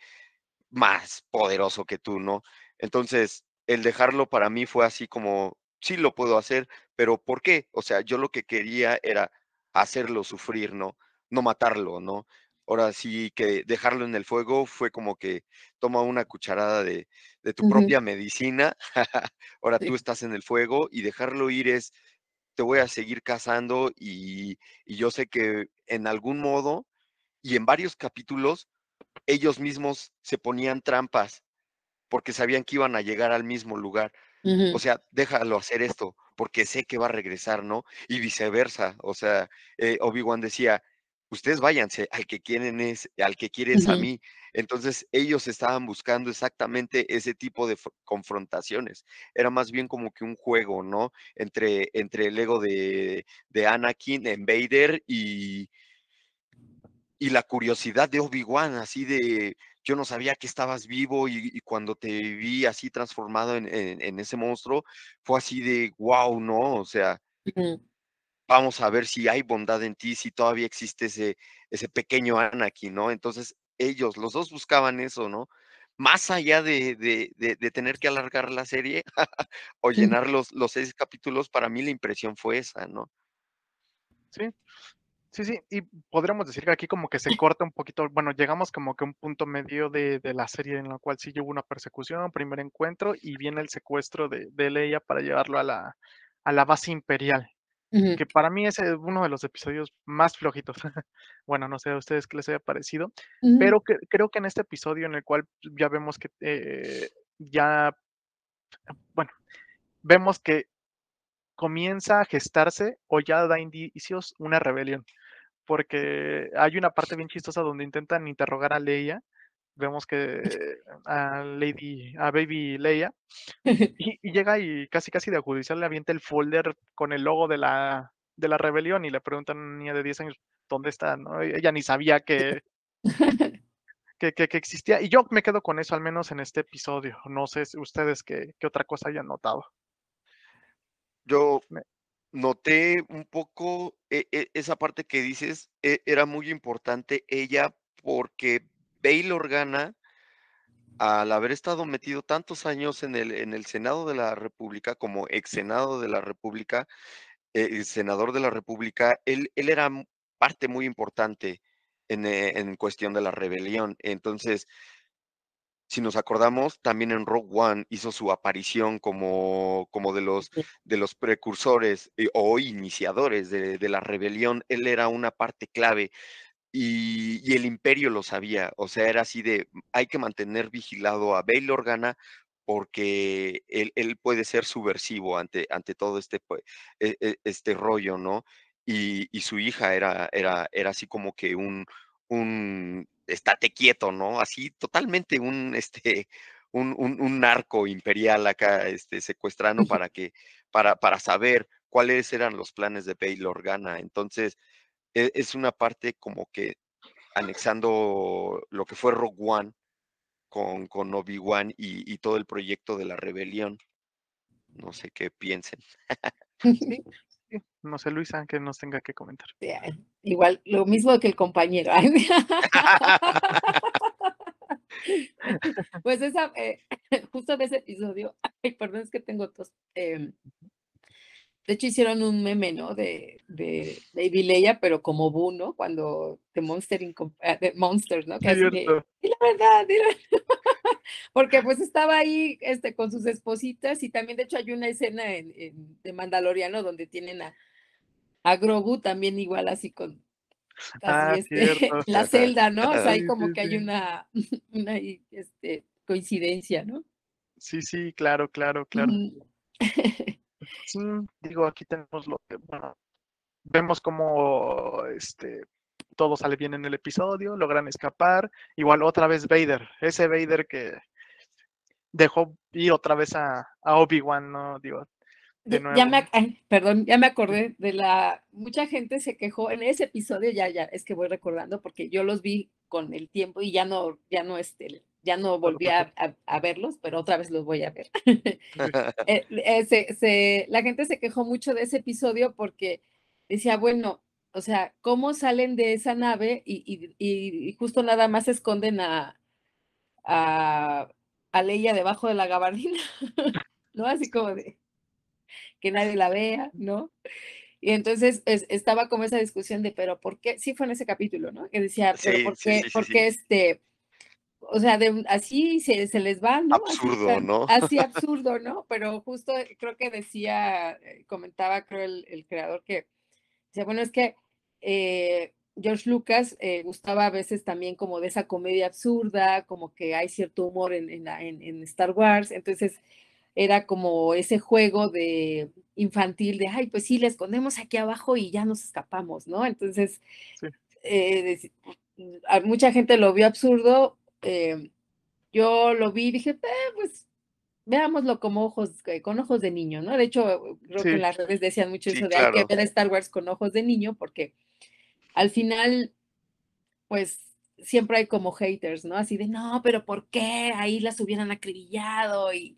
más poderoso que tú, ¿no? Entonces, el dejarlo para mí fue así como, sí lo puedo hacer, pero ¿por qué? O sea, yo lo que quería era hacerlo sufrir, ¿no? No matarlo, ¿no? ahora sí que dejarlo en el fuego fue como que toma una cucharada de, tu propia medicina, ahora tú estás en el fuego y dejarlo ir es, te voy a seguir cazando y, yo sé que en algún modo y en varios capítulos ellos mismos se ponían trampas porque sabían que iban a llegar al mismo lugar. O sea, déjalo hacer esto, porque sé que va a regresar, ¿no? Y viceversa, o sea, eh, Obi-Wan decía, ustedes váyanse, al que quieren es, al que quieres a mí. Entonces ellos estaban buscando exactamente ese tipo de confrontaciones. Era más bien como que un juego, ¿no? Entre, entre el ego de, de Anakin en Vader y, y la curiosidad de Obi-Wan, así de, yo no sabía que estabas vivo y, cuando te vi así transformado en, ese monstruo, fue así de, wow, ¿no? O sea, vamos a ver si hay bondad en ti, si todavía existe ese, ese pequeño Anakin, ¿no? Entonces ellos, los dos buscaban eso, ¿no? Más allá de, de, tener que alargar la serie o llenar los, los seis capítulos, para mí la impresión fue esa, ¿no? Sí, Sí, sí, y podríamos decir que aquí como que se corta un poquito, bueno, llegamos como que a un punto medio de, la serie en la cual sí hubo una persecución, primer encuentro, y viene el secuestro de, de Leia para llevarlo a la, a la base imperial, que para mí es eh, uno de los episodios más flojitos. bueno, no sé a ustedes qué les haya parecido, pero creo que en este episodio en el cual ya vemos que eh, ya, bueno, vemos que comienza a gestarse o ya da indicios una rebelión. Porque hay una parte bien chistosa donde intentan interrogar a Leia. Vemos que a Lady, a Baby Leia, y, llega y casi casi de judicial le avienta el folder con el logo de la, de la rebelión y le preguntan a una niña de 10 años dónde está, ¿no? Ella ni sabía que, que, que, existía. Y yo me quedo con eso, al menos en este episodio. No sé ustedes qué, qué otra cosa hayan notado. Yo noté un poco e, e, esa parte que dices, e, era muy importante ella porque Bail Organa, al haber estado metido tantos años en el, en el Senado de la República, como ex Senado de la República, eh, senador de la República, él, él era parte muy importante en, eh, en cuestión de la rebelión. Entonces, si nos acordamos, también en Rogue One hizo su aparición como, como de, los, de los precursores eh, o iniciadores de, la rebelión. Él era una parte clave y, el imperio lo sabía. O sea, era así de, hay que mantener vigilado a Bail Organa porque él, puede ser subversivo ante, ante todo este, e, e, este rollo, ¿no? Y, y, su hija era, era, era así como que un, un estate quieto, ¿no? Así totalmente un, este, un, un, narco imperial acá, este, secuestrando para que, para, para saber cuáles eran los planes de Bail Organa. Entonces, es, una parte como que anexando lo que fue Rogue One con, con Obi-Wan y, y, todo el proyecto de la rebelión. No sé qué piensen. No sé, Luisa, que nos tenga que comentar. Igual, lo mismo que el compañero. pues esa, eh, justo de ese episodio, ay, perdón, es que tengo tos. Em, de hecho, hicieron un meme, ¿no? De, de Leia, pero como Boo, ¿no? Cuando de Monster, ah, de Monsters, ¿no? Que de, y la verdad, porque pues estaba ahí este, con sus espositas y también, de hecho, hay una escena en, de Mandaloriano donde tienen a, a Grogu también igual así con ah, este, la celda, ¿no? O sea, ahí como que hay una, una este, coincidencia, ¿no? Sí, sí, claro, claro, claro. Sí, digo, aquí tenemos lo que, bueno, vemos como este todo sale bien en el episodio, logran escapar, igual otra vez Vader, ese Vader que dejó ir otra vez a, a Obi-Wan, ¿no? Digo, ya me, perdón, ya me acordé de la, mucha gente se quejó en ese episodio, ya, ya, es que voy recordando porque yo los vi con el tiempo y ya no, ya no, este, ya no volví a, verlos, pero otra vez los voy a ver. Eh, eh, la gente se quejó mucho de ese episodio porque decía, bueno, o sea, ¿cómo salen de esa nave y, justo nada más esconden a, a, a Leia debajo de la gabardina? ¿No? Así como de que nadie la vea, ¿no? Y entonces estaba como esa discusión de, pero ¿por qué? Sí fue en ese capítulo, ¿no? Que decía, pero ¿por qué, ¿por qué este, o sea, de, así se, se, les va, ¿no? Absurdo, ¿no? Así absurdo, ¿no? Pero justo creo que decía, eh, comentaba, creo, el, el creador que decía, bueno, es que eh, George Lucas eh, gustaba a veces también como de esa comedia absurda, como que hay cierto humor en, en, en, en Star Wars, entonces era como ese juego de infantil de, ay, pues sí, le escondemos aquí abajo y ya nos escapamos, ¿no? Entonces, eh, mucha gente lo vio absurdo. Eh, yo lo vi y dije, eh, pues veámoslo como ojos, con ojos de niño, ¿no? De hecho, creo que en las redes decían mucho eso de hay que ver Star Wars con ojos de niño, porque al final, pues siempre hay como haters, ¿no? Así de, no, pero ¿por qué ahí las hubieran acribillado? Y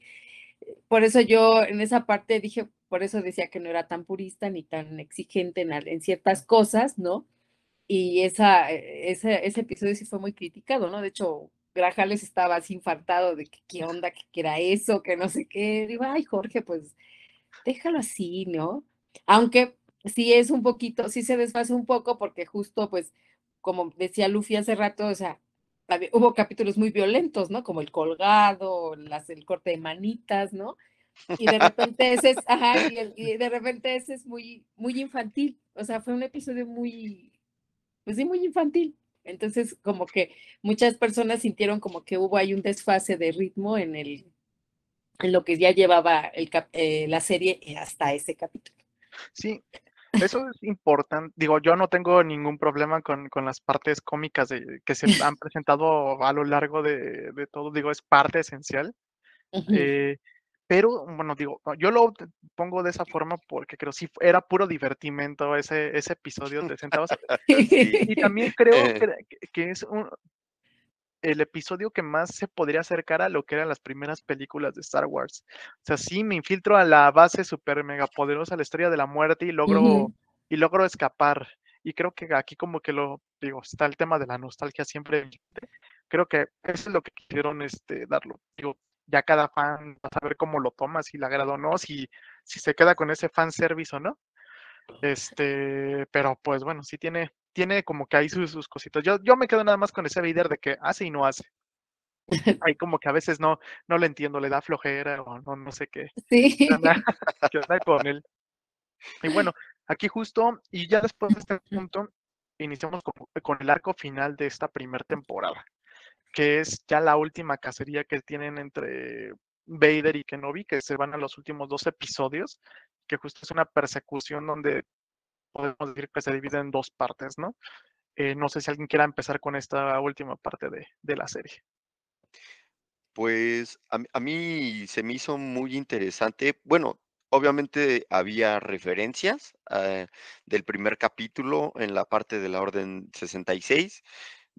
por eso yo en esa parte dije, por eso decía que no era tan purista ni tan exigente en, en ciertas cosas, ¿no? Y esa, e, ese, ese episodio sí fue muy criticado, ¿no? De hecho, Grajales estaba así infartado de que qué onda, que, era eso, que no sé qué. Digo, ay, Jorge, pues déjalo así, ¿no? Aunque sí es un poquito, sí se desfase un poco porque justo, pues, como decía Luffy hace rato, o sea, hubo capítulos muy violentos, ¿no? Como el colgado, las, el corte de manitas, ¿no? Y de repente ese es, ajá, y, y, de repente ese es muy, muy infantil. O sea, fue un episodio muy, pues sí, muy infantil. Entonces, como que muchas personas sintieron como que hubo ahí un desfase de ritmo en el en lo que ya llevaba el eh, la serie hasta ese capítulo. Sí, eso es importante. Digo, yo no tengo ningún problema con, con las partes cómicas de, que se han presentado a lo largo de, de todo. Digo, es parte esencial. Pero, bueno, digo, yo lo pongo de esa forma porque creo que sí era puro divertimento ese, ese episodio de Centavos. y, también creo eh. que, es un, el episodio que más se podría acercar a lo que eran las primeras películas de Star Wars. O sea, sí me infiltro a la base super mega poderosa, la estrella de la muerte, y logro, y logro escapar. Y creo que aquí como que lo, digo, está el tema de la nostalgia siempre. Creo que eso es lo que quisieron este, darlo. Digo, ya cada fan va a saber cómo lo toma, si le agrada o no, si, si se queda con ese fan service o no. Este, pero pues bueno, sí tiene, tiene como que hay sus, sus cositas. Yo, yo me quedo nada más con ese Vader de que hace y no hace. Hay como que a veces no, no le entiendo, le da flojera o no, no sé qué. Sí. ¿Qué con él? Y bueno, aquí justo, y ya después de este punto, iniciamos con, con el arco final de esta primera temporada que es ya la última cacería que tienen entre Vader y Kenobi, que se van a los últimos dos episodios, que justo es una persecución donde podemos decir que se divide en dos partes, ¿no? Eh, no sé si alguien quiera empezar con esta última parte de, la serie. Pues a, mí se me hizo muy interesante. Bueno, obviamente había referencias eh, del primer capítulo en la parte de la Orden 66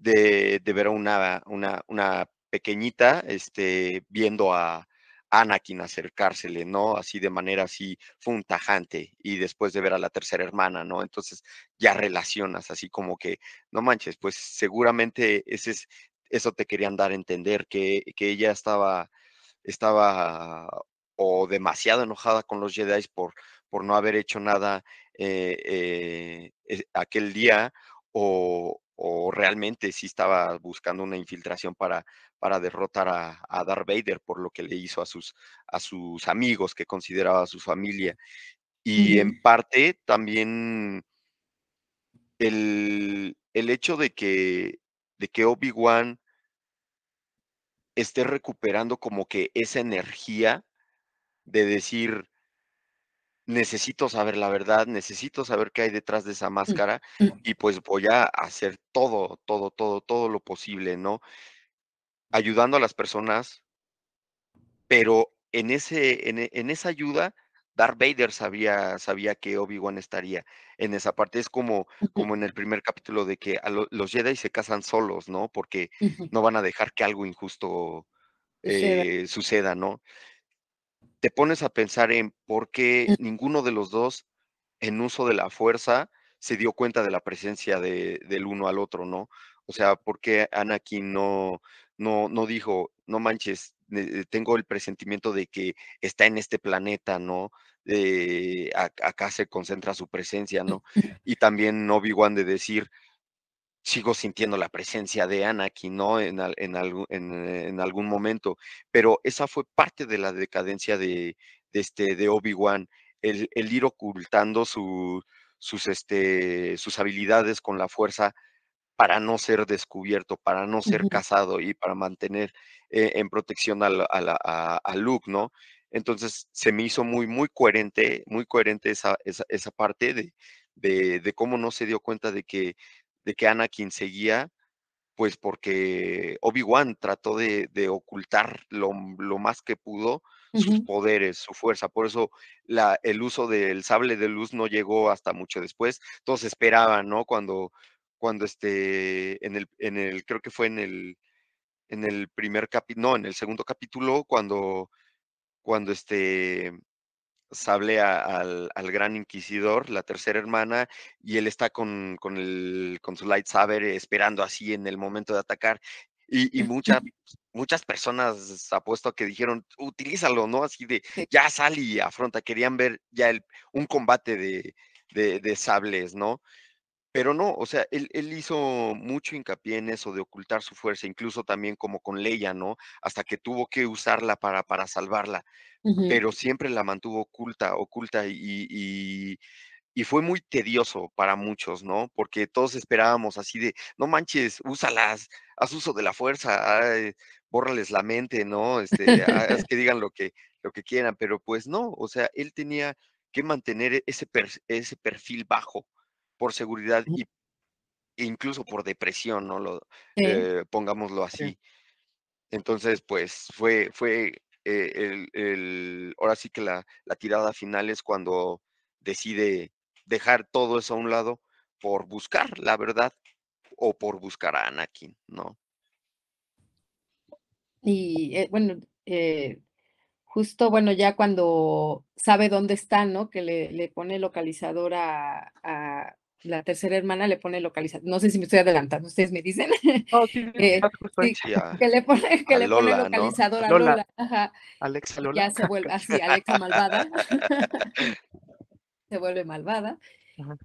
de, ver a una, una, pequeñita este, viendo a Anakin acercársele, ¿no? Así de manera así funtajante y después de ver a la tercera hermana, ¿no? Entonces ya relacionas así como que, no manches, pues seguramente ese es, eso te querían dar a entender, que, que ella estaba, estaba o demasiado enojada con los Jedi por, por no haber hecho nada eh, eh, aquel día o, o realmente sí estaba buscando una infiltración para, para derrotar a, Darth Vader por lo que le hizo a sus, a sus amigos que consideraba su familia. Y en parte también el, hecho de que, de que Obi-Wan esté recuperando como que esa energía de decir, necesito saber la verdad, necesito saber qué hay detrás de esa mm, máscara mm. y pues voy a hacer todo, todo, todo, todo lo posible, ¿no? Ayudando a las personas, pero en, ese, en, e, esa ayuda, Darth Vader sabía, sabía que Obi-Wan estaría en esa parte. Es como, como en el primer capítulo de que los Jedi se casan solos, ¿no? Porque no van a dejar que algo injusto eh, suceda, ¿no? Te pones a pensar en por qué Mm. ninguno de los dos, en uso de la fuerza, se dio cuenta de la presencia de, del uno al otro, ¿no? O sea, ¿por qué Anakin no, no, no dijo, no manches, tengo el presentimiento de que está en este planeta, ¿no? acá se concentra su presencia, ¿no? Y también Obi-Wan de decir, sigo sintiendo la presencia de Anakin, ¿no? En, en, en, algún momento, pero esa fue parte de la decadencia de, este, de Obi-Wan, el, ir ocultando sus, este, sus habilidades con la fuerza para no ser descubierto, para no ser cazado y para mantener eh, en protección a, a, Luke, ¿no? Entonces se me hizo muy, muy coherente, muy coherente esa, esa, esa parte de, de, de, cómo no se dio cuenta de que, de que Anakin seguía, pues porque Obi-Wan trató de, de ocultar lo, lo, más que pudo sus uh -huh. poderes, su fuerza. Por eso la, el uso del sable de luz no llegó hasta mucho después. Todos esperaban, ¿no? Cuando, cuando este, en el, en el, creo que fue en el, en el primer capítulo, no, en el segundo capítulo, cuando cuando este sablea al, al, gran inquisidor, la tercera hermana, y él está con, con, el, con su lightsaber esperando así en el momento de atacar. Y, y muchas, muchas personas apuesto a que dijeron, utilízalo, ¿no? Así de, ya sal y afronta, querían ver ya el, un combate de, de, de sables, ¿no? Pero no, o sea, él, él, hizo mucho hincapié en eso de ocultar su fuerza, incluso también como con Leia, ¿no? Hasta que tuvo que usarla para, para salvarla, uh -huh. pero siempre la mantuvo oculta, oculta y, y, y, fue muy tedioso para muchos, ¿no? Porque todos esperábamos así de, no manches, úsalas, haz uso de la fuerza, ay, bórrales la mente, ¿no? Este, haz que digan lo que, lo que quieran, pero pues no, o sea, él tenía que mantener ese, per, ese perfil bajo por seguridad y e incluso por depresión, ¿no? Lo, sí. eh, pongámoslo así. Sí. Entonces, pues fue, fue eh, el, el, ahora sí que la, la, tirada final es cuando decide dejar todo eso a un lado por buscar la verdad o por buscar a Anakin, ¿no? Y eh, bueno, eh, justo, bueno, ya cuando sabe dónde está, ¿no? Que le, le pone localizador a, a la tercera hermana le pone localizador. No sé si me estoy adelantando, ustedes me dicen. Oh, sí, eh, sí, que le pone, que le Lola, pone localizador ¿no? a Lola. Lola. Ajá. Alexa Lola. Ya se vuelve así, Alexa malvada. se vuelve malvada.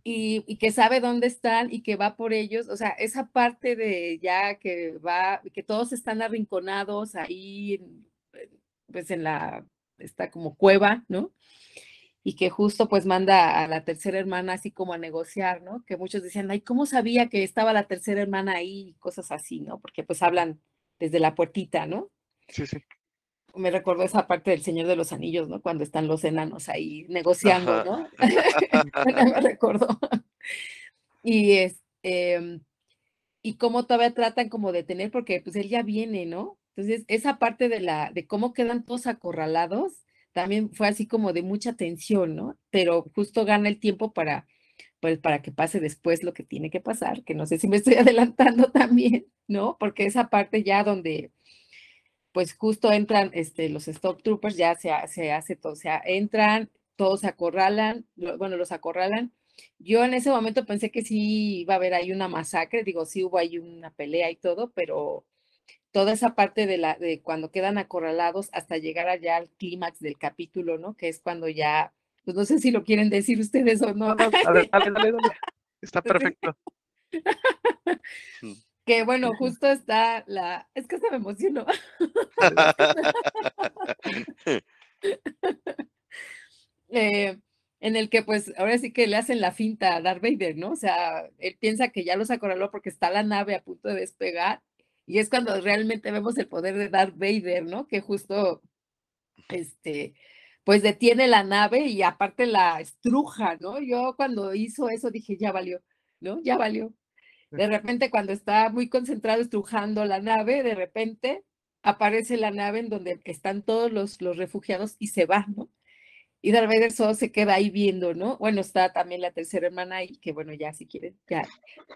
Y, y, que sabe dónde están y que va por ellos, o sea, esa parte de ya que va, que todos están arrinconados ahí, pues en la, está como cueva, ¿no? Y que justo pues manda a la tercera hermana así como a negociar, ¿no? Que muchos decían, ay, ¿cómo sabía que estaba la tercera hermana ahí? Y cosas así, ¿no? Porque pues hablan desde la puertita, ¿no? Sí, sí. Me recordó esa parte del Señor de los Anillos, ¿no? Cuando están los enanos ahí negociando, Ajá. ¿no? me recordó. Y es, eh, y cómo todavía tratan como de tener, porque pues él ya viene, ¿no? Entonces, esa parte de la, de cómo quedan todos acorralados, también fue así como de mucha tensión, ¿no? Pero justo gana el tiempo para, pues, para que pase después lo que tiene que pasar, que no sé si me estoy adelantando también, ¿no? Porque esa parte ya donde, pues justo entran este, los Stop Troopers, ya se, se hace todo, o sea, entran, todos se acorralan, bueno, los acorralan. Yo en ese momento pensé que sí iba a haber ahí una masacre, digo, sí hubo ahí una pelea y todo, pero toda esa parte de la de cuando quedan acorralados hasta llegar allá al clímax del capítulo, ¿no? Que es cuando ya, pues no sé si lo quieren decir ustedes o no. no, no a ver, dale, dale, dale. Está perfecto. que bueno, justo está la, es que se me emocionó. eh, en el que pues ahora sí que le hacen la finta a Darth Vader, ¿no? O sea, él piensa que ya los acorraló porque está la nave a punto de despegar y es cuando realmente vemos el poder de Darth Vader, ¿no? Que justo, este, pues detiene la nave y aparte la estruja, ¿no? Yo cuando hizo eso dije, ya valió, ¿no? Ya valió. De repente cuando está muy concentrado estrujando la nave, de repente aparece la nave en donde están todos los, los refugiados y se va, ¿no? Y Darth Vader solo se queda ahí viendo, ¿no? Bueno, está también la tercera hermana ahí, que bueno, ya si quieren, ya,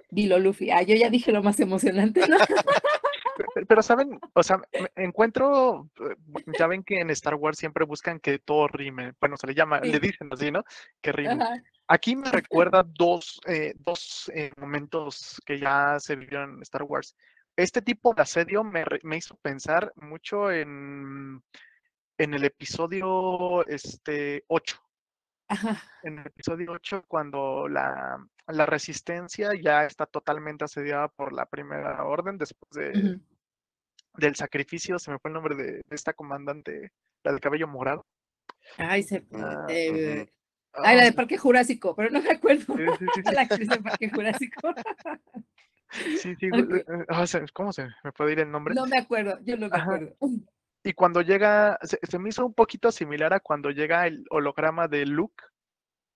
dilo Luffy. Ah, yo ya dije lo más emocionante, ¿no? Pero, pero, saben, o sea, encuentro, ya ven que en Star Wars siempre buscan que todo rime, bueno, se le llama, sí. le dicen así, ¿no? Que rime. Ajá. Aquí me recuerda dos, eh, dos eh, momentos que ya se vivieron en Star Wars. Este tipo de asedio me, me hizo pensar mucho en, en el episodio este, 8. Ajá. En el episodio 8, cuando la, la, resistencia ya está totalmente asediada por la primera orden después de, uh -huh. del sacrificio, se me fue el nombre de, de, esta comandante, la del cabello morado. Ay, se, uh, eh, uh -huh. Ay, la de Parque Jurásico, pero no me acuerdo. Sí, sí, sí, la actriz de Parque Jurásico. Sí, sí, okay. ¿cómo se me puede ir el nombre? No me acuerdo, yo no me acuerdo. Y cuando llega, se, se me hizo un poquito similar a cuando llega el holograma de Luke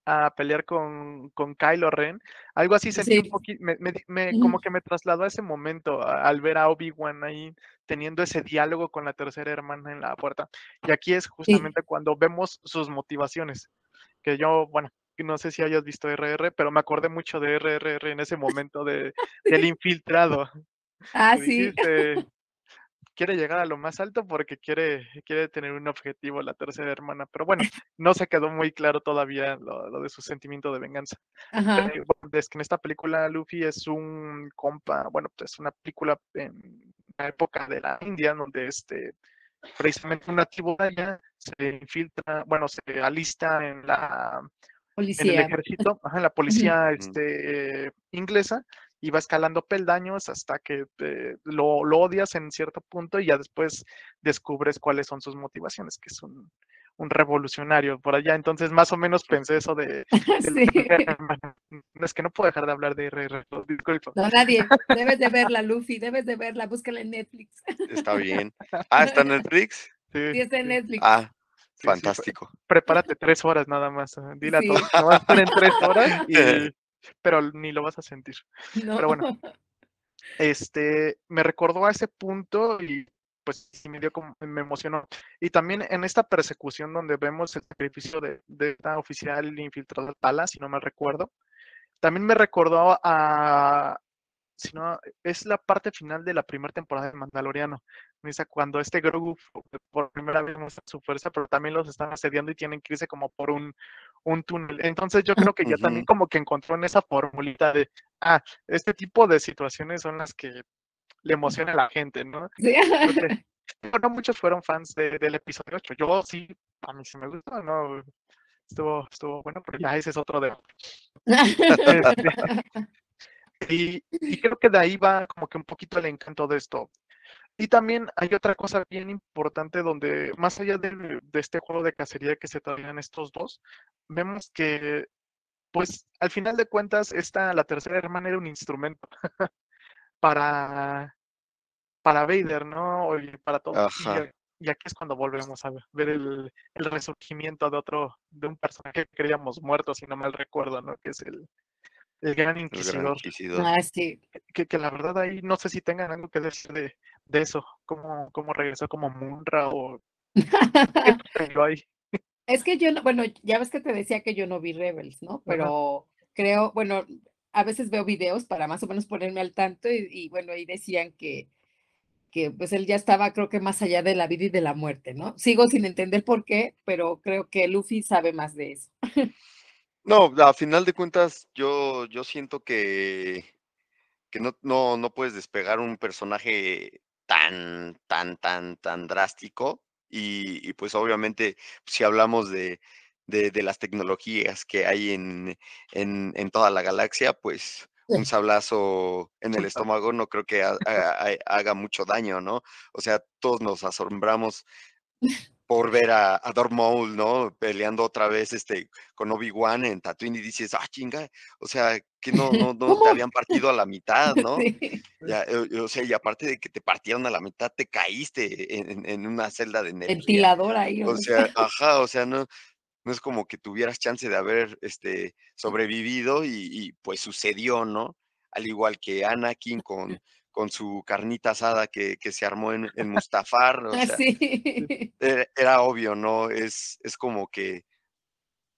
a pelear con, con Kylo Ren. Algo así sentí un Sí. poquito, me, me- me- como que me trasladó a ese momento, a- al ver a Obi-Wan ahí teniendo ese diálogo con la tercera hermana en la puerta. Y aquí es justamente cuando vemos sus motivaciones, que yo, bueno, no sé si hayas visto RR, pero me acordé mucho de RRR en ese momento de, del infiltrado. Ah, sí. dijiste, quiere llegar a lo más alto porque quiere, quiere tener un objetivo la tercera hermana. Pero bueno, no se quedó muy claro todavía lo, lo de su sentimiento de venganza. Ajá. Eh, bueno, es que en esta película Luffy es un compa, bueno, pues es una película en la época de la India, donde este precisamente una tribu de allá se infiltra, bueno, se alista en la en el Policía. ejército, ajá, en la policía este, inglesa y va escalando peldaños hasta que eh, lo, lo odias en cierto punto y ya después descubres cuáles son sus motivaciones, que es un, un revolucionario por allá. Entonces, más o menos pensé eso de... de Sí. Es que no puedo dejar de hablar de RR, disculpa. No, nadie. Debes de verla, Luffy. Debes de verla. Búscala en Netflix. Está bien. Ah, ¿está en Netflix? Sí, Sí, está en Netflix. Ah, sí, sí, fantástico. prepárate tres horas nada más. eh, Dile Sí. a todos no vas a estar en tres horas, y, pero ni lo vas a sentir. No. Pero bueno. este, me recordó a ese punto y pues me dio como, me emocionó. Y también en esta persecución donde vemos el sacrificio de, de esta oficial infiltrada Tala, si no me recuerdo, también me recordó a, si no, es la parte final de la primera temporada de Mandaloriano. Cuando este Grogu por primera vez muestra su fuerza, pero también los están asediando y tienen que irse como por un, un túnel. Entonces yo creo que ya también como que encontró en esa formulita de, ah, este tipo de situaciones son las que le emociona a la gente, ¿no? Sí. No muchos fueron fans de- del episodio 8. Yo sí, a mí sí me gustó, ¿no? Estuvo, estuvo bueno, pero ya ese es otro de y, y creo que de ahí va como que un poquito el encanto de esto. Y también hay otra cosa bien importante donde, más allá de, de este juego de cacería que se traían estos dos, vemos que, pues, al final de cuentas, esta, la tercera hermana era un instrumento para, para Vader, ¿no? Y para todo. Y, aquí es cuando volvemos a ver, ver el, el resurgimiento de otro, de un personaje que creíamos muerto, si no mal recuerdo, ¿no? Que es el, el Gran El Gran Inquisidor. Ah, sí. que, que la verdad ahí no sé si tengan algo que decir de, de eso, cómo, cómo regresó como Munra o. Es que yo, no- bueno, ya ves que te decía que yo no vi Rebels, ¿no? Pero creo, bueno, a veces veo videos para más o menos ponerme al tanto y, y, bueno, ahí decían que, que pues él ya estaba, creo que más allá de la vida y de la muerte, ¿no? Sigo sin entender por qué, pero creo que Luffy sabe más de eso. No, a final de cuentas, yo, yo siento que, que no, no, no puedes despegar un personaje tan, tan, tan, tan drástico. Y, y pues obviamente, si hablamos de, de, de las tecnologías que hay en, en, en toda la galaxia, pues un sablazo en el estómago no creo que ha- ha- ha- haga mucho daño, ¿no? O sea, todos nos asombramos por ver a, a ¿no? Peleando otra vez este, con Obi-Wan en Tatooine y dices, ah, chinga, o sea, que no, no, no te habían partido a la mitad, ¿no? Sí. Ya, eh, o sea, y aparte de que te partieron a la mitad, te caíste en, en- una celda de energía. Ventilador ahí. O sea, ajá, o sea, no, no es como que tuvieras chance de haber este, sobrevivido y, y, pues sucedió, ¿no? Al igual que Anakin con, con su carnita asada que, que se armó en, en Mustafar, o sea, sí. era, era obvio, ¿no? Es, es como que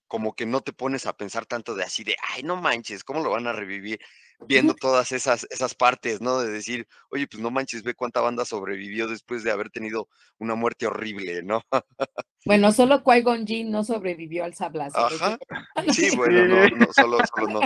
como que no te pones a pensar tanto de así de, ay, no manches, ¿cómo lo van a revivir? Viendo todas esas, esas partes, ¿no? De decir, oye, pues no manches, ve cuánta banda sobrevivió después de haber tenido una muerte horrible, ¿no? Bueno, solo Qui-Gon Jinn no sobrevivió al sablazo. Ajá. Sí, bueno, no, no, solo, solo no,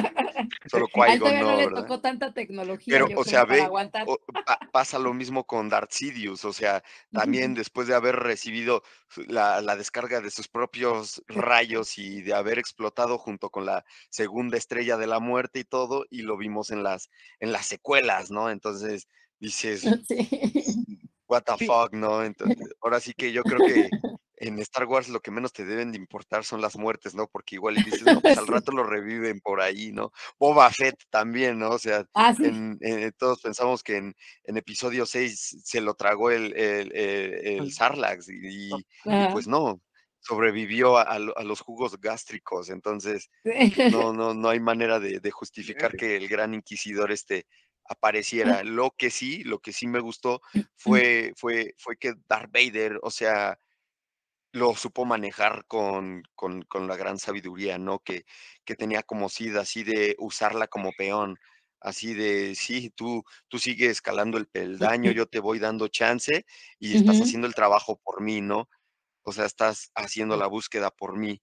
solo Qui-Gon no, no, le ¿verdad? tocó tanta tecnología, Pero, o sea, ve, aguantar. o- pa- pasa lo mismo con Darth Sidious, o sea, también después de haber recibido la, la descarga de sus propios rayos y de haber explotado junto con la segunda estrella de la muerte y todo, y lo vimos en las, en las secuelas, ¿no? Entonces dices, Sí. what the fuck, ¿no? Entonces, ahora sí que yo creo que en Star Wars lo que menos te deben de importar son las muertes, ¿no? Porque igual dices, no, pues al rato lo reviven por ahí, ¿no? Boba Fett también, ¿no? O sea, Ah, sí. en, en- todos pensamos que en, en episodio 6 se lo tragó el, el, el, el Sarlacc y, y- y Ajá. pues no, sobrevivió a, a lo- a los jugos gástricos, entonces no, no, no hay manera de, de justificar que el gran inquisidor este apareciera. Lo que sí, lo que sí me gustó fue, fue, fue que Darth Vader, o sea, lo supo manejar con, con, con la gran sabiduría, ¿no? Que, que tenía como Sid, así de usarla como peón, así de, sí, tú, tú sigues escalando el peldaño, yo te voy dando chance y estás haciendo el trabajo por mí, ¿no? O sea, estás haciendo la búsqueda por mí.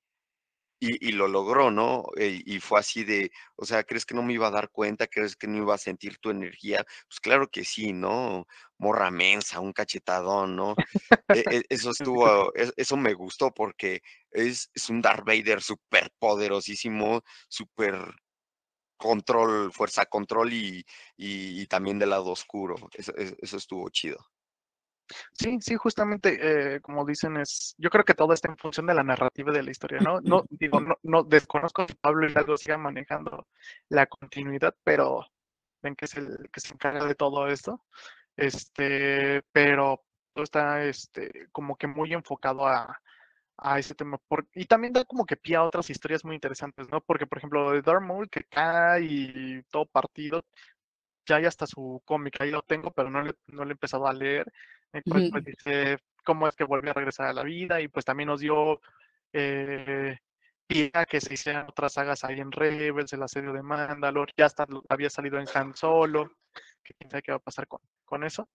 Y, y lo logró, ¿no? Eh, y fue así de, o sea, ¿crees que no me iba a dar cuenta? ¿Crees que no iba a sentir tu energía? Pues claro que sí, ¿no? Morra mensa, un cachetadón, ¿no? E- e- eso estuvo, e- eso me gustó porque es, es un Darth Vader súper poderosísimo, súper control, fuerza control y, y, y también del lado oscuro. Eso- eso estuvo chido. Sí, sí, justamente, eh, como dicen, es, yo creo que todo está en función de la narrativa de la historia, ¿no? No, digo, no, no desconozco si Pablo Hidalgo siga manejando la continuidad, pero ven que es el que se encarga de todo esto, este, pero todo está, este, como que muy enfocado a, a ese tema, por- y también da como que pie a otras historias muy interesantes, ¿no? Porque, por ejemplo, lo de Darth Maul, que cae y todo partido, ya hay hasta su cómic, ahí lo tengo, pero no le, no lo he empezado a leer, en cual Ujú. pues dice cómo es que volvió a regresar a la vida y pues también nos dio eh, pie a que se hicieran otras sagas ahí en Rebels, el asedio de Mandalore, ya hasta había salido en Han Solo, que quién sabe qué va a pasar con, con eso.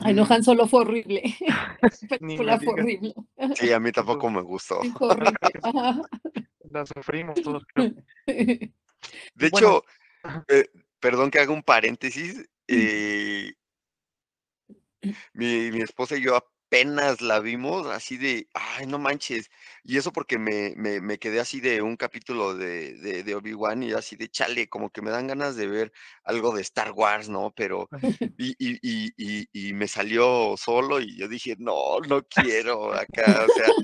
Ay, no. Han Solo fue horrible. Película fue horrible. Sí, a mí tampoco me gustó. La sufrimos todos, creo. De bueno, hecho, eh, perdón que haga un paréntesis. eh, mi, mi esposa y yo apenas la vimos así de, ay, no manches. Y eso porque me, me, me quedé así de un capítulo de, de, de Obi-Wan y así de chale, como que me dan ganas de ver algo de Star Wars, ¿no? Pero, y, y, y, y, y me salió solo y yo dije, no, no quiero acá, o sea,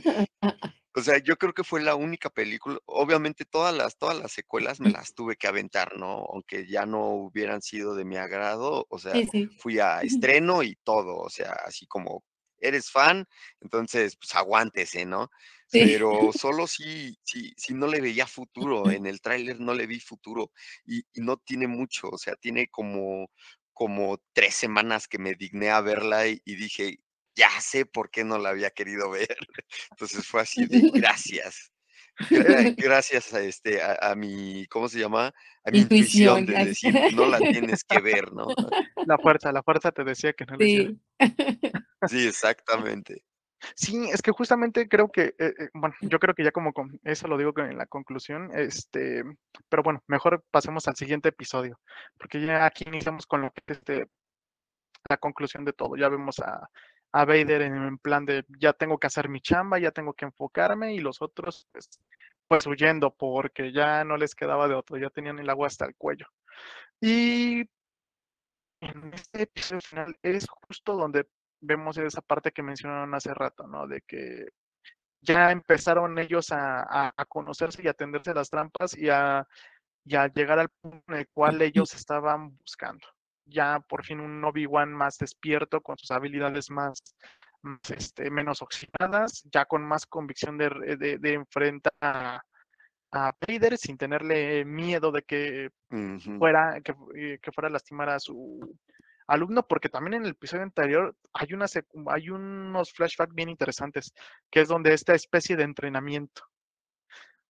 o sea, yo creo que fue la única película, obviamente todas las, todas las secuelas me las tuve que aventar, ¿no? Aunque ya no hubieran sido de mi agrado, o sea, Sí, sí. fui a estreno y todo, o sea, así como eres fan, entonces pues aguántese, ¿no? Sí. Pero solo si, si, si no le veía futuro, en el tráiler no le vi futuro y, y no tiene mucho, o sea, tiene como, como tres semanas que me digné a verla y, y dije, ya sé por qué no la había querido ver. Entonces fue así de gracias. Gra- Gracias a este, a, a mi, ¿cómo se llama? A mi intuición Intuición. de decir, no la tienes que ver, ¿no? La fuerza, la fuerza te decía que no hiciera. Sí. Sí, exactamente. Sí, es que justamente creo que, eh, eh, bueno, yo creo que ya como con eso lo digo en la conclusión, este, pero bueno, mejor pasemos al siguiente episodio, porque ya aquí iniciamos con lo que es este, la conclusión de todo. Ya vemos a, a Vader en, en plan de ya tengo que hacer mi chamba, ya tengo que enfocarme, y los otros, pues, pues huyendo, porque ya no les quedaba de otro, ya tenían el agua hasta el cuello. Y en este episodio final es justo donde vemos esa parte que mencionaron hace rato, ¿no? De que ya empezaron ellos a, a- a conocerse y a tenderse las trampas y a, y a llegar al punto en el cual ellos estaban buscando. Ya por fin un Obi-Wan más despierto, con sus habilidades más, más, este, menos oxidadas, ya con más convicción de, de, de enfrentar a, a Vader sin tenerle miedo de que fuera, que, eh, que fuera a lastimar a su alumno, porque también en el episodio anterior hay, una hay unos flashbacks bien interesantes, que es donde esta especie de entrenamiento,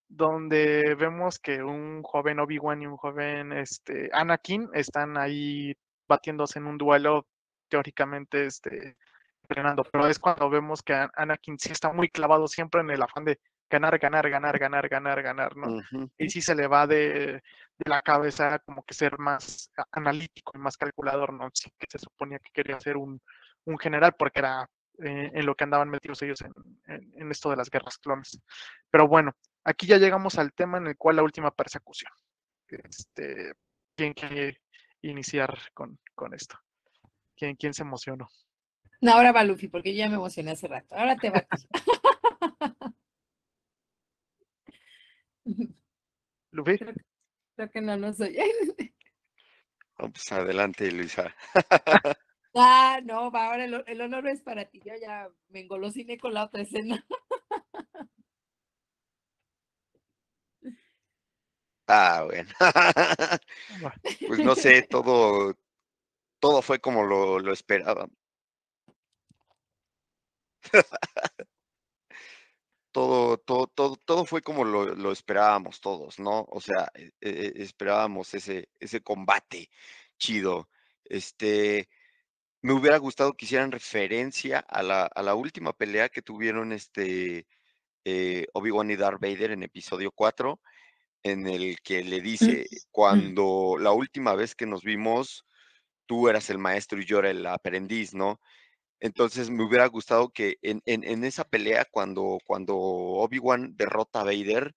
donde vemos que un joven Obi-Wan y un joven este, Anakin están ahí batiéndose en un duelo teóricamente este, entrenando, pero es cuando vemos que An- Anakin sí está muy clavado siempre en el afán de ganar, ganar, ganar, ganar, ganar, ganar, ¿no? Y sí se le va de, de la cabeza como que ser más analítico y más calculador, ¿no? Sí que se suponía que quería ser un, un general porque era eh, en lo que andaban metidos ellos en, en- en esto de las guerras clones. Pero bueno, aquí ya llegamos al tema en el cual la última persecución. Este, ¿Quién quiere iniciar con, con esto. ¿Quién, ¿Quién se emocionó? No, ahora va Luffy, porque yo ya me emocioné hace rato. Ahora te va. Luffy. Creo, que no, no soy. no, ah, pues adelante, Luisa. ah, no, va, ahora el, el, honor es para ti. Yo ya me engolosiné con la otra escena. Ah, bueno. Pues no sé, todo, todo fue como lo, lo esperaba. Todo, todo, todo, todo fue como lo, lo esperábamos todos, ¿no? O sea, e- e- e- esperábamos ese, ese combate chido. Este, me hubiera gustado que hicieran referencia a la, a la última pelea que tuvieron este eh, Obi-Wan y Darth Vader en episodio 4, en el que le dice, cuando la última vez que nos vimos, tú eras el maestro y yo era el aprendiz, ¿no? Entonces me hubiera gustado que en, en- en esa pelea, cuando, cuando Obi-Wan derrota a Vader,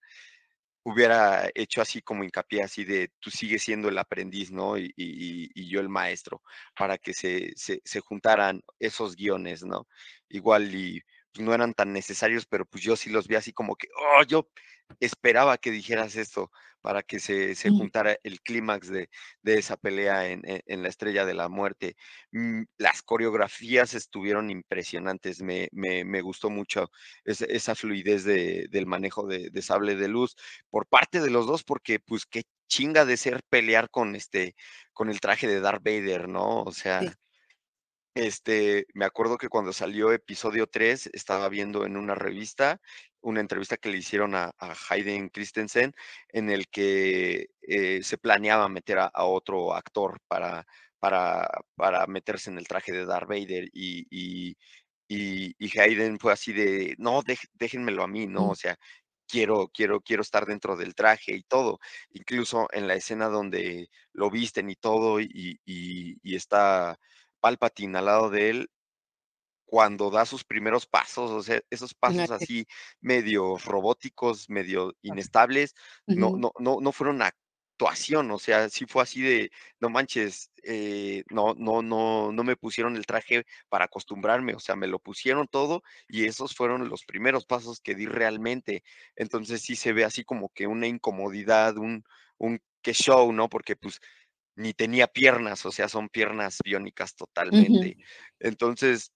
hubiera hecho así como hincapié, así de tú sigues siendo el aprendiz, ¿no? Y, y- y yo el maestro, para que se, se, se juntaran esos guiones, ¿no? Igual y pues, no eran tan necesarios, pero pues yo sí los vi así como que, oh, yo esperaba que dijeras esto para que se, se juntara el clímax de, de esa pelea en, en- la Estrella de la Muerte. Mm, Las coreografías estuvieron impresionantes, me, me, me gustó mucho esa, esa fluidez de- del manejo de, de sable de luz por parte de los dos, porque pues qué chinga de ser pelear con este, con el traje de Darth Vader, ¿no? O sea, Sí. este, me acuerdo que cuando salió episodio 3, estaba viendo en una revista una entrevista que le hicieron a, a Hayden Christensen, en el que eh, se planeaba meter a, a otro actor para, para, para meterse en el traje de Darth Vader y, y, y, y Hayden fue así de, no, dej- déjenmelo a mí, ¿no? O sea, quiero, quiero, quiero estar dentro del traje y todo. Incluso en la escena donde lo visten y todo y, y, y está Palpatine al lado de él, cuando da sus primeros pasos, o sea, esos pasos así medio robóticos, medio inestables, no, no, no, no fueron actuación, o sea, sí fue así de, no manches, eh, no, no, no, no me pusieron el traje para acostumbrarme, o sea, me lo pusieron todo y esos fueron los primeros pasos que di realmente. Entonces sí se ve así como que una incomodidad, un, un que show, ¿no? Porque pues ni tenía piernas, o sea, son piernas biónicas totalmente. Entonces,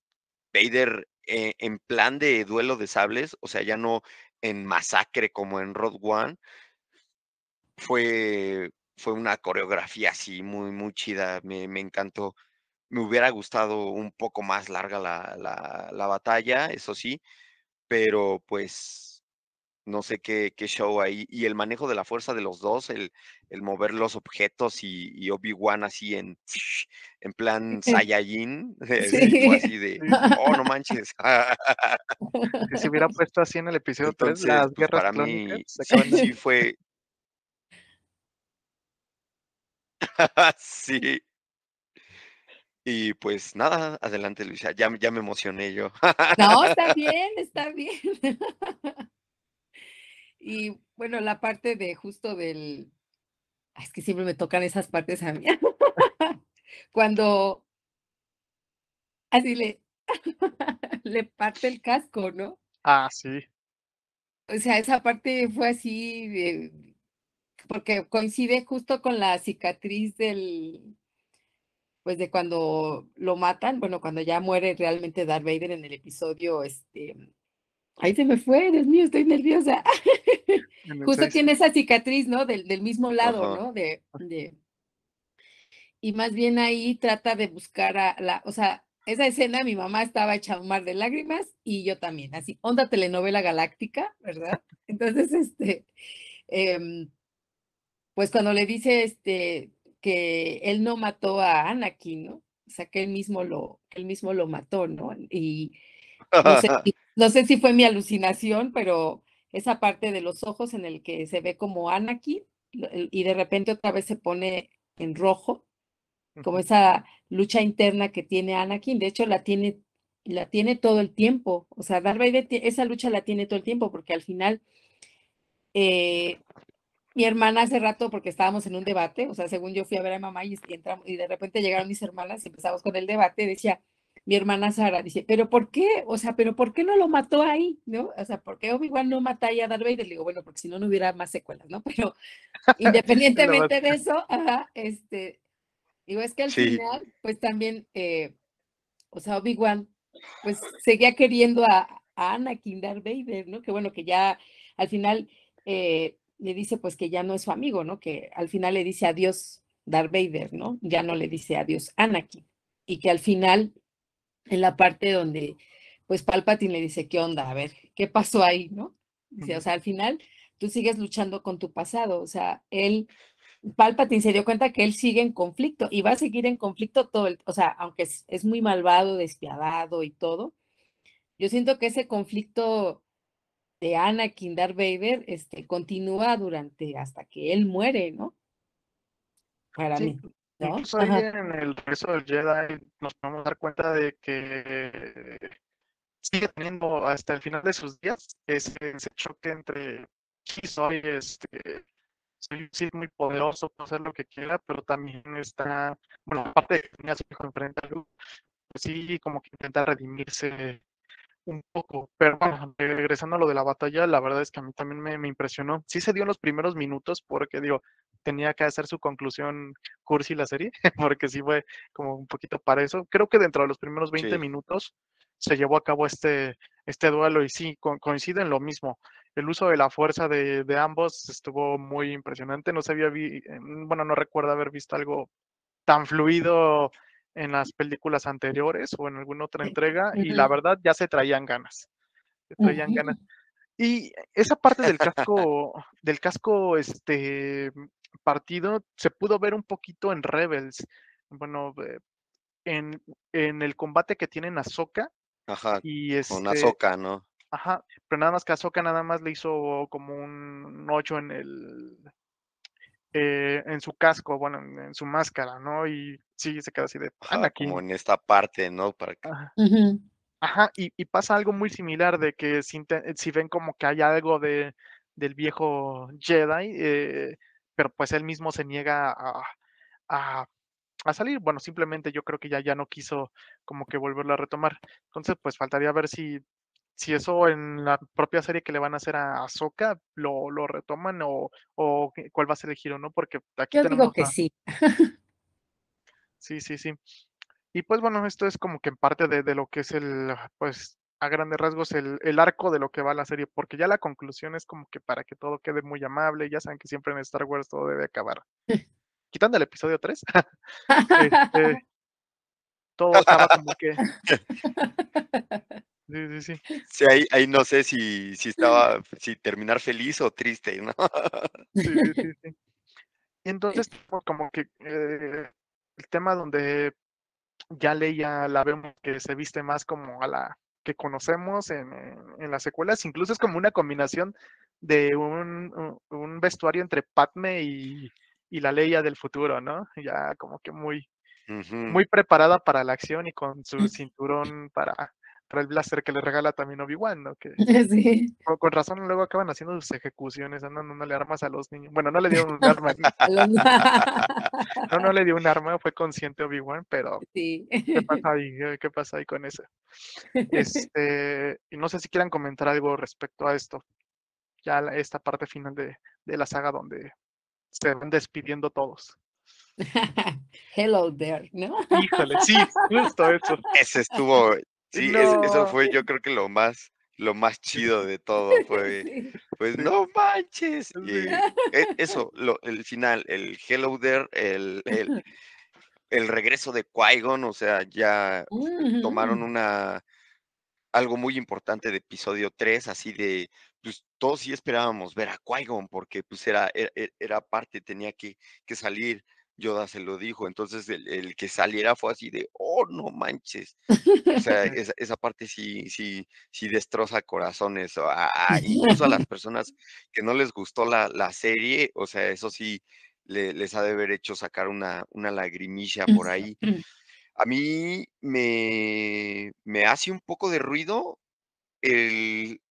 Vader eh, en plan de duelo de sables, o sea, ya no en masacre como en Road One, fue, fue una coreografía así muy, muy chida, me, encantó. Me hubiera gustado un poco más larga la, la, la batalla, eso sí, pero pues no sé qué, qué show ahí. Y el manejo de la fuerza de los dos, el, el mover los objetos y, y Obi-Wan así en, en plan Saiyajin, sí, fue así de, oh, no manches. Si se hubiera puesto así en el episodio 3, Entonces, las pues, guerras para mí sí, sí fue. sí. Y pues nada, adelante Luisa, ya, me- ya me emocioné yo. No, está bien, está bien. Y bueno, la parte de justo del. Ay, Es que siempre me tocan esas partes a mí. Cuando así le, le parte el casco, ¿no? Ah, sí. O sea, esa parte fue así, de- porque coincide justo con la cicatriz del, pues de cuando lo matan, bueno, cuando ya muere realmente Darth Vader en el episodio, este, ahí se me fue, Dios mío, estoy nerviosa. Justo seis. tiene esa cicatriz, ¿no? Del, del mismo lado, Ajá. ¿no? De, de, y más bien ahí trata de buscar a la, o sea, esa escena mi mamá estaba hecha un mar de lágrimas y yo también, así, onda telenovela galáctica, ¿verdad? Entonces, este, em, pues cuando le dice, este, que él no mató a Anakin, ¿no? O sea, que él mismo lo, que él mismo lo mató, ¿no? Y no sé, si- no sé si fue mi alucinación, pero esa parte de los ojos en el que se ve como Anakin y de repente otra vez se pone en rojo, como esa lucha interna que tiene Anakin, de hecho la tiene, la tiene todo el tiempo, o sea, Darth Vader esa lucha la tiene todo el tiempo, porque al final eh, mi hermana hace rato, porque estábamos en un debate, o sea, según yo fui a ver a mamá y, y entramos, y de repente llegaron mis hermanas y empezamos con el debate, decía, mi hermana Sara dice, pero ¿por qué? O sea, pero ¿por qué no lo mató ahí? ¿No? O sea, ¿por qué Obi-Wan no mata ahí a Darth Vader? Le digo, bueno, porque si no, no hubiera más secuelas, ¿no? Pero independientemente de eso, ajá, este, digo, es que al final, pues también, eh, o sea, Obi-Wan, pues seguía queriendo a, a, Anakin Darth Vader, ¿no? Que bueno, que ya al final eh, le dice pues que ya no es su amigo, ¿no? Que al final le dice adiós Darth Vader, ¿no? Ya no le dice adiós Anakin. Y que al final en la parte donde pues Palpatine le dice, ¿qué onda? A ver, ¿qué pasó ahí? ¿No? Dice, o sea, al final tú sigues luchando con tu pasado, o sea, él, Palpatine se dio cuenta que él sigue en conflicto y va a seguir en conflicto todo el, o sea, aunque es, es muy malvado, despiadado y todo, yo siento que ese conflicto de Anakin Darth Vader este, continúa durante hasta que él muere, ¿no? Para mí. Incluso ahí en el regreso del Jedi nos podemos dar cuenta de que sigue teniendo hasta el final de sus días ese, choque entre sí soy este soy sí, muy poderoso, puedo hacer lo que quiera, pero también está, bueno, aparte de que tenía su hijo enfrente a pues sí, como que intenta redimirse un poco, pero bueno, regresando a lo de la batalla, la verdad es que a mí también me, me impresionó. Sí se dio en los primeros minutos porque digo, tenía que hacer su conclusión cursi la serie, porque sí fue como un poquito para eso. Creo que dentro de los primeros 20 minutos se llevó a cabo este, este duelo y sí, coincide en lo mismo. El uso de la fuerza de, de ambos estuvo muy impresionante. No se había vi, bueno, no recuerdo haber visto algo tan fluido en las películas anteriores o en alguna otra entrega y la verdad ya se traían ganas. Se traían ganas. Y esa parte del casco, del casco, este, partido se pudo ver un poquito en Rebels. Bueno, eh, en, en el combate que tienen Ahsoka. Ajá, y este, con Ahsoka, ¿no? Ajá, pero nada más que Ahsoka nada más le hizo como un 8 en el eh, en su casco, bueno, en, su máscara, ¿no? Y sí, se queda así de Anakin. Como en esta parte, ¿no? Para que... Ajá, y, y, pasa algo muy similar de que si, si, ven como que hay algo de, del viejo Jedi, eh, pero pues él mismo se niega a, a, salir. Bueno, simplemente yo creo que ya, ya no quiso como que volverlo a retomar. Entonces, pues faltaría ver si, si eso en la propia serie que le van a hacer a Ahsoka lo, lo retoman o, o, cuál va a ser el giro, ¿no? Porque aquí yo digo que sí. sí, sí, sí. Y pues bueno, esto es como que en parte de, de lo que es el, pues a grandes rasgos el, el, arco de lo que va la serie, porque ya la conclusión es como que para que todo quede muy amable, ya saben que siempre en Star Wars todo debe acabar. Quitando el episodio 3, este, todo acaba como que... Sí, sí, sí. Sí, ahí, ahí no sé si, si estaba, si terminar feliz o triste, ¿no? Sí, sí, sí. Y entonces, como que eh, el tema donde ya Leia la vemos que se viste más como a la que conocemos en, en, las secuelas. Incluso es como una combinación de un, un vestuario entre Padme y, y, la Leia del futuro, ¿no? Ya como que muy, muy preparada para la acción y con su cinturón para, para el blaster que le regala también Obi-Wan, ¿no? Que sí. con, razón luego acaban haciendo sus ejecuciones, no, no, le armas a los niños. Bueno, no le dio un arma. no, no le dio un arma, fue consciente Obi-Wan, pero sí. ¿qué pasa ahí? ¿Qué pasa ahí con eso? Este, y no sé si quieran comentar algo respecto a esto. Ya esta parte final de, de la saga donde se van despidiendo todos. Hello there, ¿no? Híjole, sí, justo eso. Ese estuvo, Sí, eso fue yo creo que lo más, lo más chido de todo fue, pues no manches. E, eso, lo, el final, el Hello There, el, el, el regreso de Qui-Gon, o sea, ya tomaron una algo muy importante de episodio 3, así de, pues todos sí esperábamos ver a Qui-Gon, porque pues era, era, e, era, parte, tenía que, que salir. Yoda se lo dijo, entonces el, que saliera fue así de, oh, no manches. O sea, esa, parte sí, sí, sí destroza corazones, incluso a las personas que no les gustó la, serie, o sea, eso sí les ha de haber hecho sacar una, una lagrimilla por ahí. A mí me, me hace un poco de ruido el,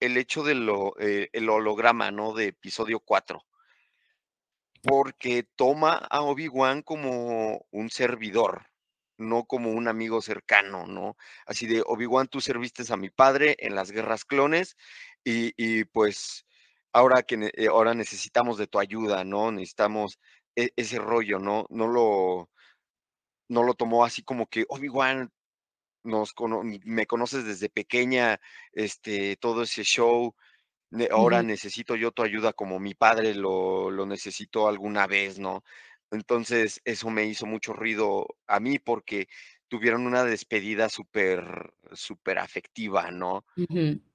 el hecho del eh, el holograma, ¿no? De episodio 4 porque toma a Obi-Wan como un servidor, no como un amigo cercano, ¿no? Así de, Obi-Wan, tú serviste a mi padre en las guerras clones y, y pues ahora que eh, ahora necesitamos de tu ayuda, ¿no? Necesitamos e- ese rollo, ¿no? No lo, no lo tomó así como que, Obi-Wan, nos cono- me conoces desde pequeña, este, todo ese show, ahora necesito yo tu ayuda como mi padre lo, lo necesitó alguna vez, ¿no? Entonces, eso me hizo mucho ruido a mí porque tuvieron una despedida súper, súper afectiva, ¿no?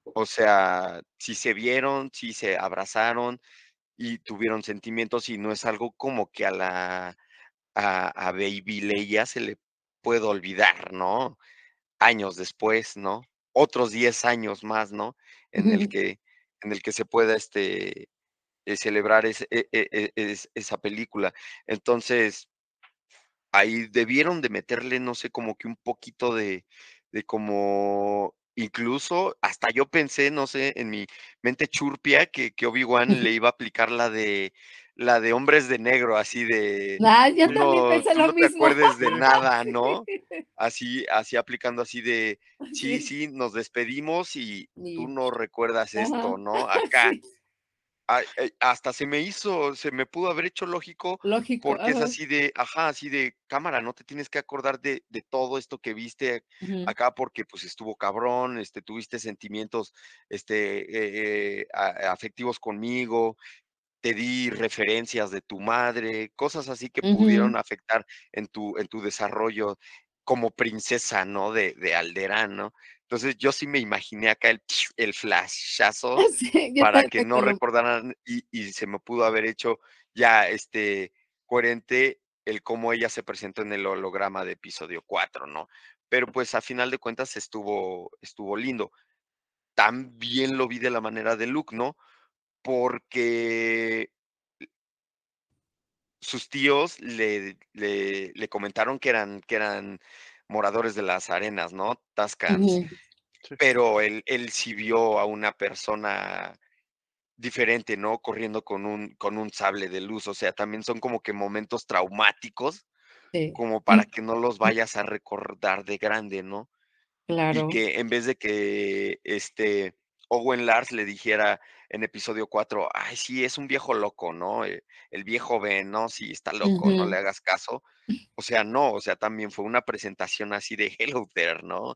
O sea, sí se vieron, sí se abrazaron y tuvieron sentimientos y no es algo como que a la, a, a Baby Leia se le puede olvidar, ¿no? Años después, ¿no? Otros 10 años más, ¿no? En el que, en el que se pueda este, eh, celebrar e- e- e- es- esa película. Entonces, ahí debieron de meterle, no sé, como que un poquito de, de como, incluso hasta yo pensé, no sé, en mi mente churpia que, que Obi-Wan le iba a aplicar la de la de hombres de negro, así de Ah, yo tú también no, pensé tú lo no te acuerdes de nada, ¿no? Así, así aplicando así de, sí, Sí, nos despedimos y tú no recuerdas esto, ¿no? Acá, sí, eh, hasta se me hizo, se me pudo haber hecho lógico lógico, porque es así de, ajá, así de cámara, no te tienes que acordar de, de todo esto que viste acá porque pues estuvo cabrón, este, tuviste sentimientos, este, eh, eh, afectivos conmigo, te di referencias de tu madre, cosas así que pudieron afectar en tu, en tu desarrollo como princesa, ¿no? De, de Alderaan, ¿no? Entonces yo sí me imaginé acá el, el flashazo Sí, para que no recordaran y, y se me pudo haber hecho ya este coherente el cómo ella se presentó en el holograma de episodio 4, ¿no? Pero pues a final de cuentas estuvo, estuvo lindo. También lo vi de la manera de Luke, ¿no? Porque sus tíos le, le, le comentaron que eran, que eran moradores de las arenas, ¿no? Tascans. Pero él, él sí vio a una persona diferente, ¿no? Corriendo con un, con un sable de luz. O sea, también son como que momentos traumáticos, Sí, como para que no los vayas a recordar de grande, ¿no? Y claro. que en vez de que este Owen Lars le dijera en episodio 4, ay, sí, es un viejo loco, ¿no? Eh, El, viejo Ben, ¿no? Sí, está loco, no le hagas caso. O sea, no, o sea, también fue una presentación así de Hello there, ¿no?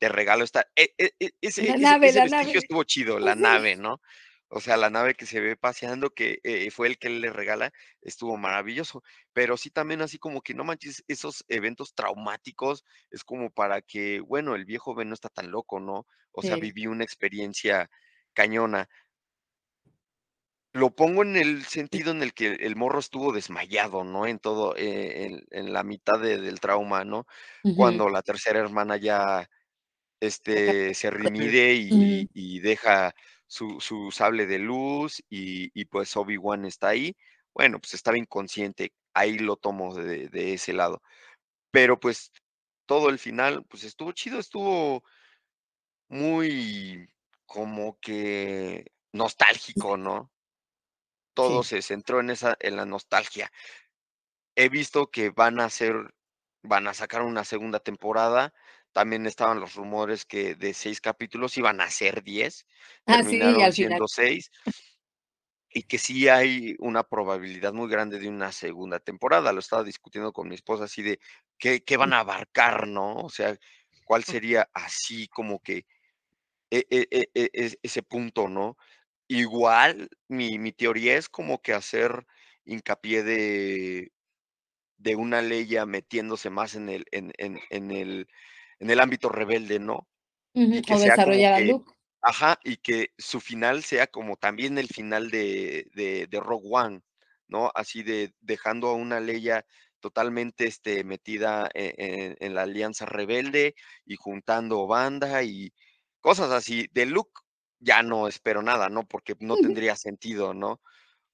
Te regalo esta. e- e- e- ese, La nave, ese la vestigio nave. estuvo chido, la nave, ¿no? O sea, la nave que se ve paseando, que eh, fue el que le regala, estuvo maravilloso. Pero sí también así como que no manches, esos eventos traumáticos es como para que, bueno, el viejo Ben no está tan loco, ¿no? O sea, viví una experiencia cañona. Lo pongo en el sentido en el que el morro estuvo desmayado, ¿no? En todo, eh, en, en la mitad de- del trauma, ¿no? Cuando la tercera hermana ya este, se remide y deja su, su sable de luz y, y pues Obi-Wan está ahí. Bueno, pues estaba inconsciente, ahí lo tomo de, de ese lado. Pero pues todo el final, pues estuvo chido, estuvo muy como que nostálgico, ¿no? Todo Sí. se centró en esa, en la nostalgia. He visto que van a hacer, van a sacar una segunda temporada. También estaban los rumores que de seis capítulos iban a ser diez, Ah, sí, terminaron al final. siendo seis, y que sí hay una probabilidad muy grande de una segunda temporada. Lo estaba discutiendo con mi esposa así de qué, qué van a abarcar, ¿no? O sea, cuál sería así como que e- e- e- es- ese punto, ¿no? Igual mi, mi teoría es como que hacer hincapié de de una Leia metiéndose más en el en en en el en el ámbito rebelde, ¿no? Y que O sea desarrollar a Luke. ajá, y que su final sea como también el final de de de Rogue One, ¿no? Así de dejando a una Leia totalmente, este, metida e en en la alianza rebelde y juntando banda y cosas así. De Luke ya no espero nada, ¿no? Porque no tendría sentido, ¿no?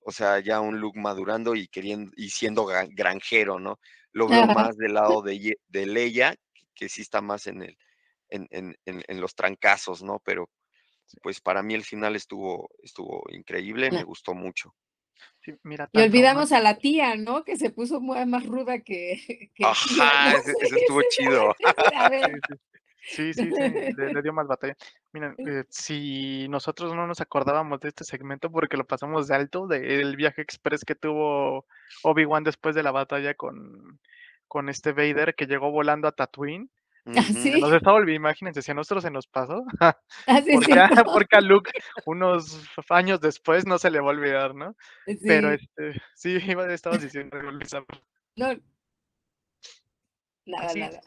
O sea, ya un Luke madurando y queriendo y siendo granjero, ¿no? Lo veo Ajá. más del lado de de Leia, que que sí está más en el en en en en los trancazos, ¿no? Pero, pues, para mí el final estuvo estuvo increíble, me No, gustó mucho. Sí, mira, Y olvidamos a la tía, ¿no? Que se puso más ruda que, que Ajá, ese, ese estuvo chido. A ver, Sí, sí. Sí, sí, sí, le, le dio más batalla. Miren, eh, si nosotros no nos acordábamos de este segmento porque lo pasamos de alto, del viaje express que tuvo Obi-Wan después de la batalla con, con este Vader que llegó volando a Tatooine. Ah, Ujú. sí. Nos estaba olvidando, imagínense, si a nosotros se nos pasó, así es porque, porque a Luke unos años después no se le va a olvidar, ¿no? Pero Sí, este, sí, iba- estabas diciendo, no. Nada, nada.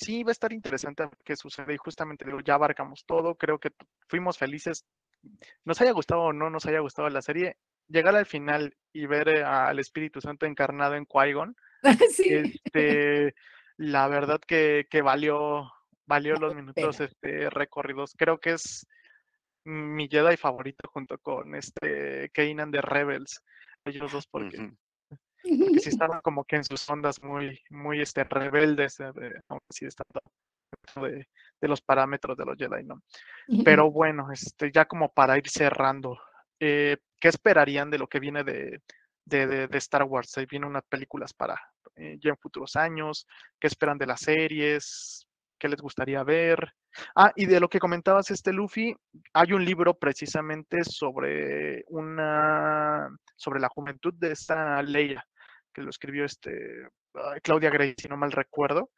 Sí, va a estar interesante qué sucede y justamente digo, ya abarcamos todo, creo que fuimos felices, nos haya gustado o no nos haya gustado la serie, llegar al final y ver eh, al Espíritu Santo encarnado en Qui-Gon, Sí, este, la verdad que, que valió, valió los minutos este, recorridos, creo que es mi Jedi favorito junto con este Kanan de Rebels, ellos dos porque Ujú. Porque sí estaban como que en sus ondas muy, muy este, rebeldes, eh, de- aunque sí están dentro de, de los parámetros de los Jedi, ¿no? Pero bueno, este, ya como para ir cerrando, eh, ¿qué esperarían de lo que viene de, de, de- Star Wars? Se vienen unas películas para eh, ya en futuros años, ¿qué esperan de las series? ¿Qué les gustaría ver? Ah, y de lo que comentabas, este Luffy, hay un libro precisamente sobre una, sobre la juventud de esta Leia, que lo escribió este, Claudia Gray, si no mal recuerdo,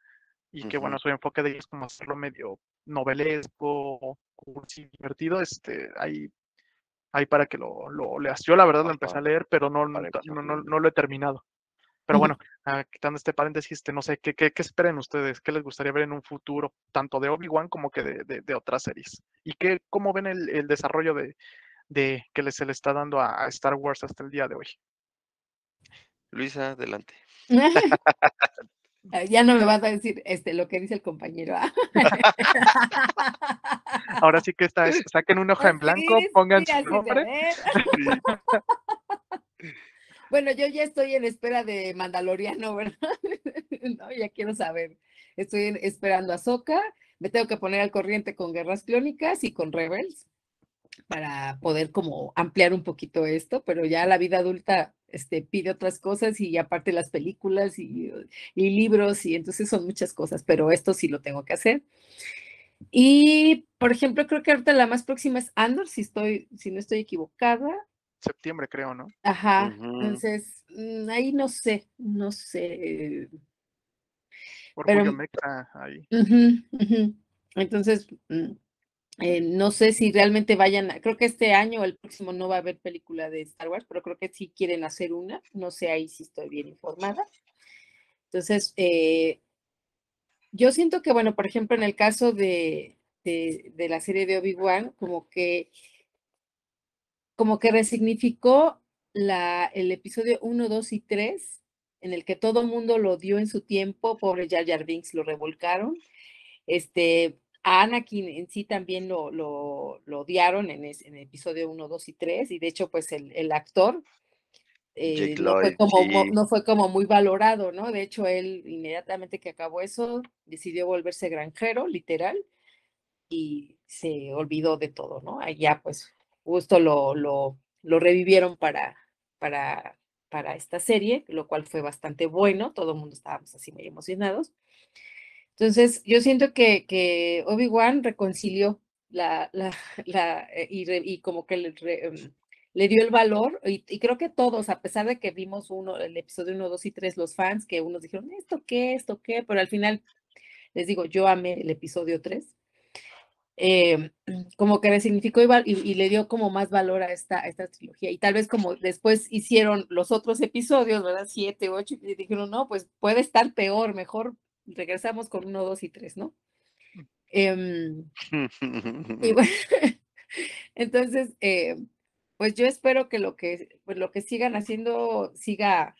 y que bueno, su enfoque de ella es como hacerlo medio novelesco, cursi, divertido, este, ahí, ahí para que lo, lo leas. Yo la verdad lo empecé a leer, pero no, no, no, no lo he terminado. Pero bueno, ah, quitando este paréntesis, este, no sé, ¿qué, qué, qué esperen ustedes? ¿Qué les gustaría ver en un futuro, tanto de Obi-Wan como que de, de- de otras series? ¿Y qué, cómo ven el, el desarrollo de, de que se le está dando a, a Star Wars hasta el día de hoy? Luisa, adelante. Ya no me vas a decir este, lo que dice el compañero. ¿ah? Ahora sí que esta es, saquen una hoja en blanco, pongan sí, su nombre. Bueno, yo ya estoy en espera de Mandaloriano, ¿verdad? No, ya quiero saber. Estoy esperando a Soka. Me tengo que poner al corriente con Guerras Clónicas y con Rebels para poder como ampliar un poquito esto, pero ya la vida adulta este, pide otras cosas y aparte las películas y, y libros y entonces son muchas cosas, pero esto sí lo tengo que hacer. Y, por ejemplo, creo que ahorita la más próxima es Andor, si estoy, si no estoy equivocada. Septiembre, creo, ¿no? Ajá, entonces mm, ahí no sé, no sé. Orgullo Pero- Mexa, ahí. Entonces, mm, eh, no sé si realmente vayan, a- creo que este año o el próximo no va a haber película de Star Wars, pero creo que sí quieren hacer una, no sé ahí si estoy bien informada. Entonces, eh, yo siento que, bueno, por ejemplo, en el caso de, de, de la serie de Obi-Wan, como que, como que resignificó la, el episodio 1, 2 y 3, en el que todo mundo lo dio en su tiempo, pobre Jar Jar Binks lo revolcaron. Este, a Anakin en sí también lo, lo, lo odiaron en, es- en el episodio 1, 2 y 3, y de hecho, pues el, el actor eh, no, fue como, no fue como muy valorado, ¿no? De hecho, él inmediatamente que acabó eso, decidió volverse granjero, literal, y se olvidó de todo, ¿no? Allá, pues, justo lo, lo, lo revivieron para, para, para esta serie, lo cual fue bastante bueno, todo el mundo estábamos así muy emocionados. Entonces, yo siento que, que Obi-Wan reconcilió la, la, la, eh, y, y como que le, em, le dio el valor, y, y creo que todos, a pesar de que vimos uno, el episodio 1, 2 y 3, los fans, que unos dijeron, ¿esto qué? ¿Esto qué? Pero al final, les digo, yo amé el episodio 3 eh, como que resignificó y, y- y le dio como más valor a esta, a esta trilogía. Y tal vez como después hicieron los otros episodios, ¿verdad? Siete, ocho, y dijeron, no, pues puede estar peor, mejor regresamos con uno, dos y tres, ¿no? Em, y bueno, entonces, eh, pues yo espero que lo que, pues lo que sigan haciendo siga,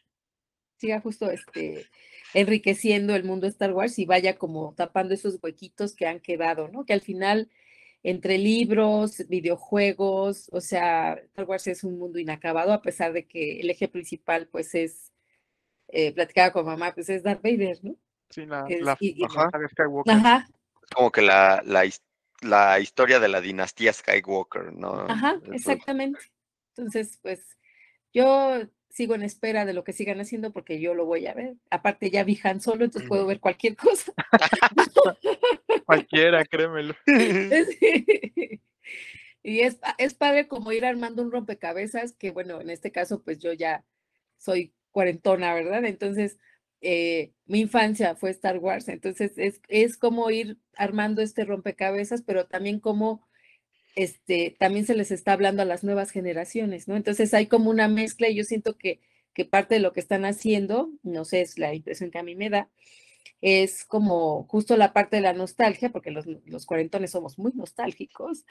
siga justo este, enriqueciendo el mundo de Star Wars y vaya como tapando esos huequitos que han quedado, ¿no? Que al final, entre libros, videojuegos, o sea, Star Wars es un mundo inacabado, a pesar de que el eje principal, pues es, eh, platicaba con mamá, pues es Darth Vader, ¿no? Sí, la, Es- la, y- y- la Ajá. Skywalker. Ajá, Es como que la, la, la historia de la dinastía Skywalker, ¿no? Ajá, exactamente. Entonces, pues, yo sigo en espera de lo que sigan haciendo porque yo lo voy a ver. Aparte ya vi Han Solo, entonces puedo ver cualquier cosa. Cualquiera, créemelo. Sí. Y es, es padre como ir armando un rompecabezas, que bueno, en este caso pues yo ya soy cuarentona, ¿verdad? Entonces, eh, mi infancia fue Star Wars, entonces es, es como ir armando este rompecabezas, pero también como este, también se les está hablando a las nuevas generaciones, ¿no? Entonces hay como una mezcla y yo siento que, que parte de lo que están haciendo, no sé, es la impresión que a mí me da, es como justo la parte de la nostalgia, porque los, los cuarentones somos muy nostálgicos,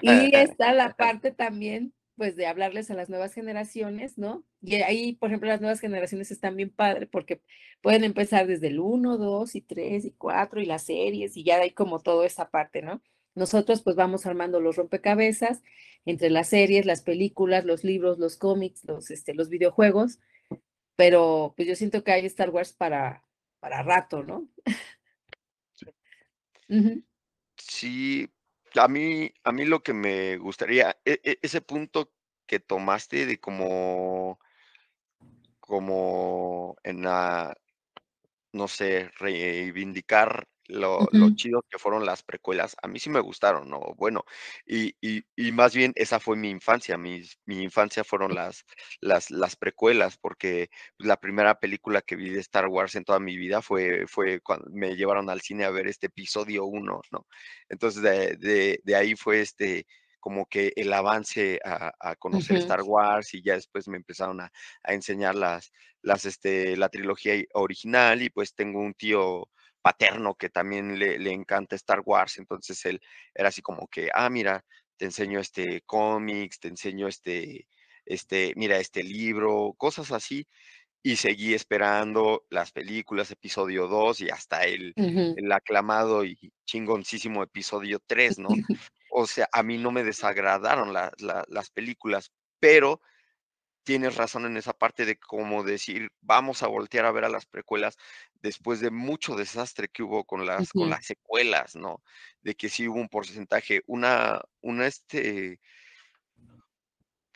y está la parte también, pues, de hablarles a las nuevas generaciones, ¿no? Y ahí, por ejemplo, las nuevas generaciones están bien padre porque pueden empezar desde el 1, 2 y 3 y 4 y las series y ya hay como toda esa parte, ¿no? Nosotros pues vamos armando los rompecabezas entre las series, las películas, los libros, los cómics, los, este, los videojuegos, pero pues yo siento que hay Star Wars para, para rato, ¿no? Sí. A mí, a mí lo que me gustaría, e- e- ese punto que tomaste de como, como en la, no sé, reivindicar lo, chido que fueron las precuelas, a mí sí me gustaron, ¿no? Bueno, y, y, y más bien esa fue mi infancia, mis- mi, infancia fueron las, las, las precuelas, porque la primera película que vi de Star Wars en toda mi vida fue, fue cuando me llevaron al cine a ver este episodio uno, ¿no? Entonces de, de, de ahí fue este como que el avance a, a conocer Star Wars y ya después me empezaron a, a enseñar las, las, este, la trilogía original y pues tengo un tío paterno que también le, le encanta Star Wars, entonces él era así como que, ah, mira, te enseño este cómics, te enseño este, este, mira este libro, cosas así, y seguí esperando las películas, episodio 2 y hasta el, aclamado y chingoncísimo episodio 3, ¿no? O sea, a mí no me desagradaron la- la- las películas, pero tienes razón en esa parte de como decir, vamos a voltear a ver a las precuelas después de mucho desastre que hubo con las, con las secuelas, ¿no? De que sí hubo un porcentaje, una, una, este,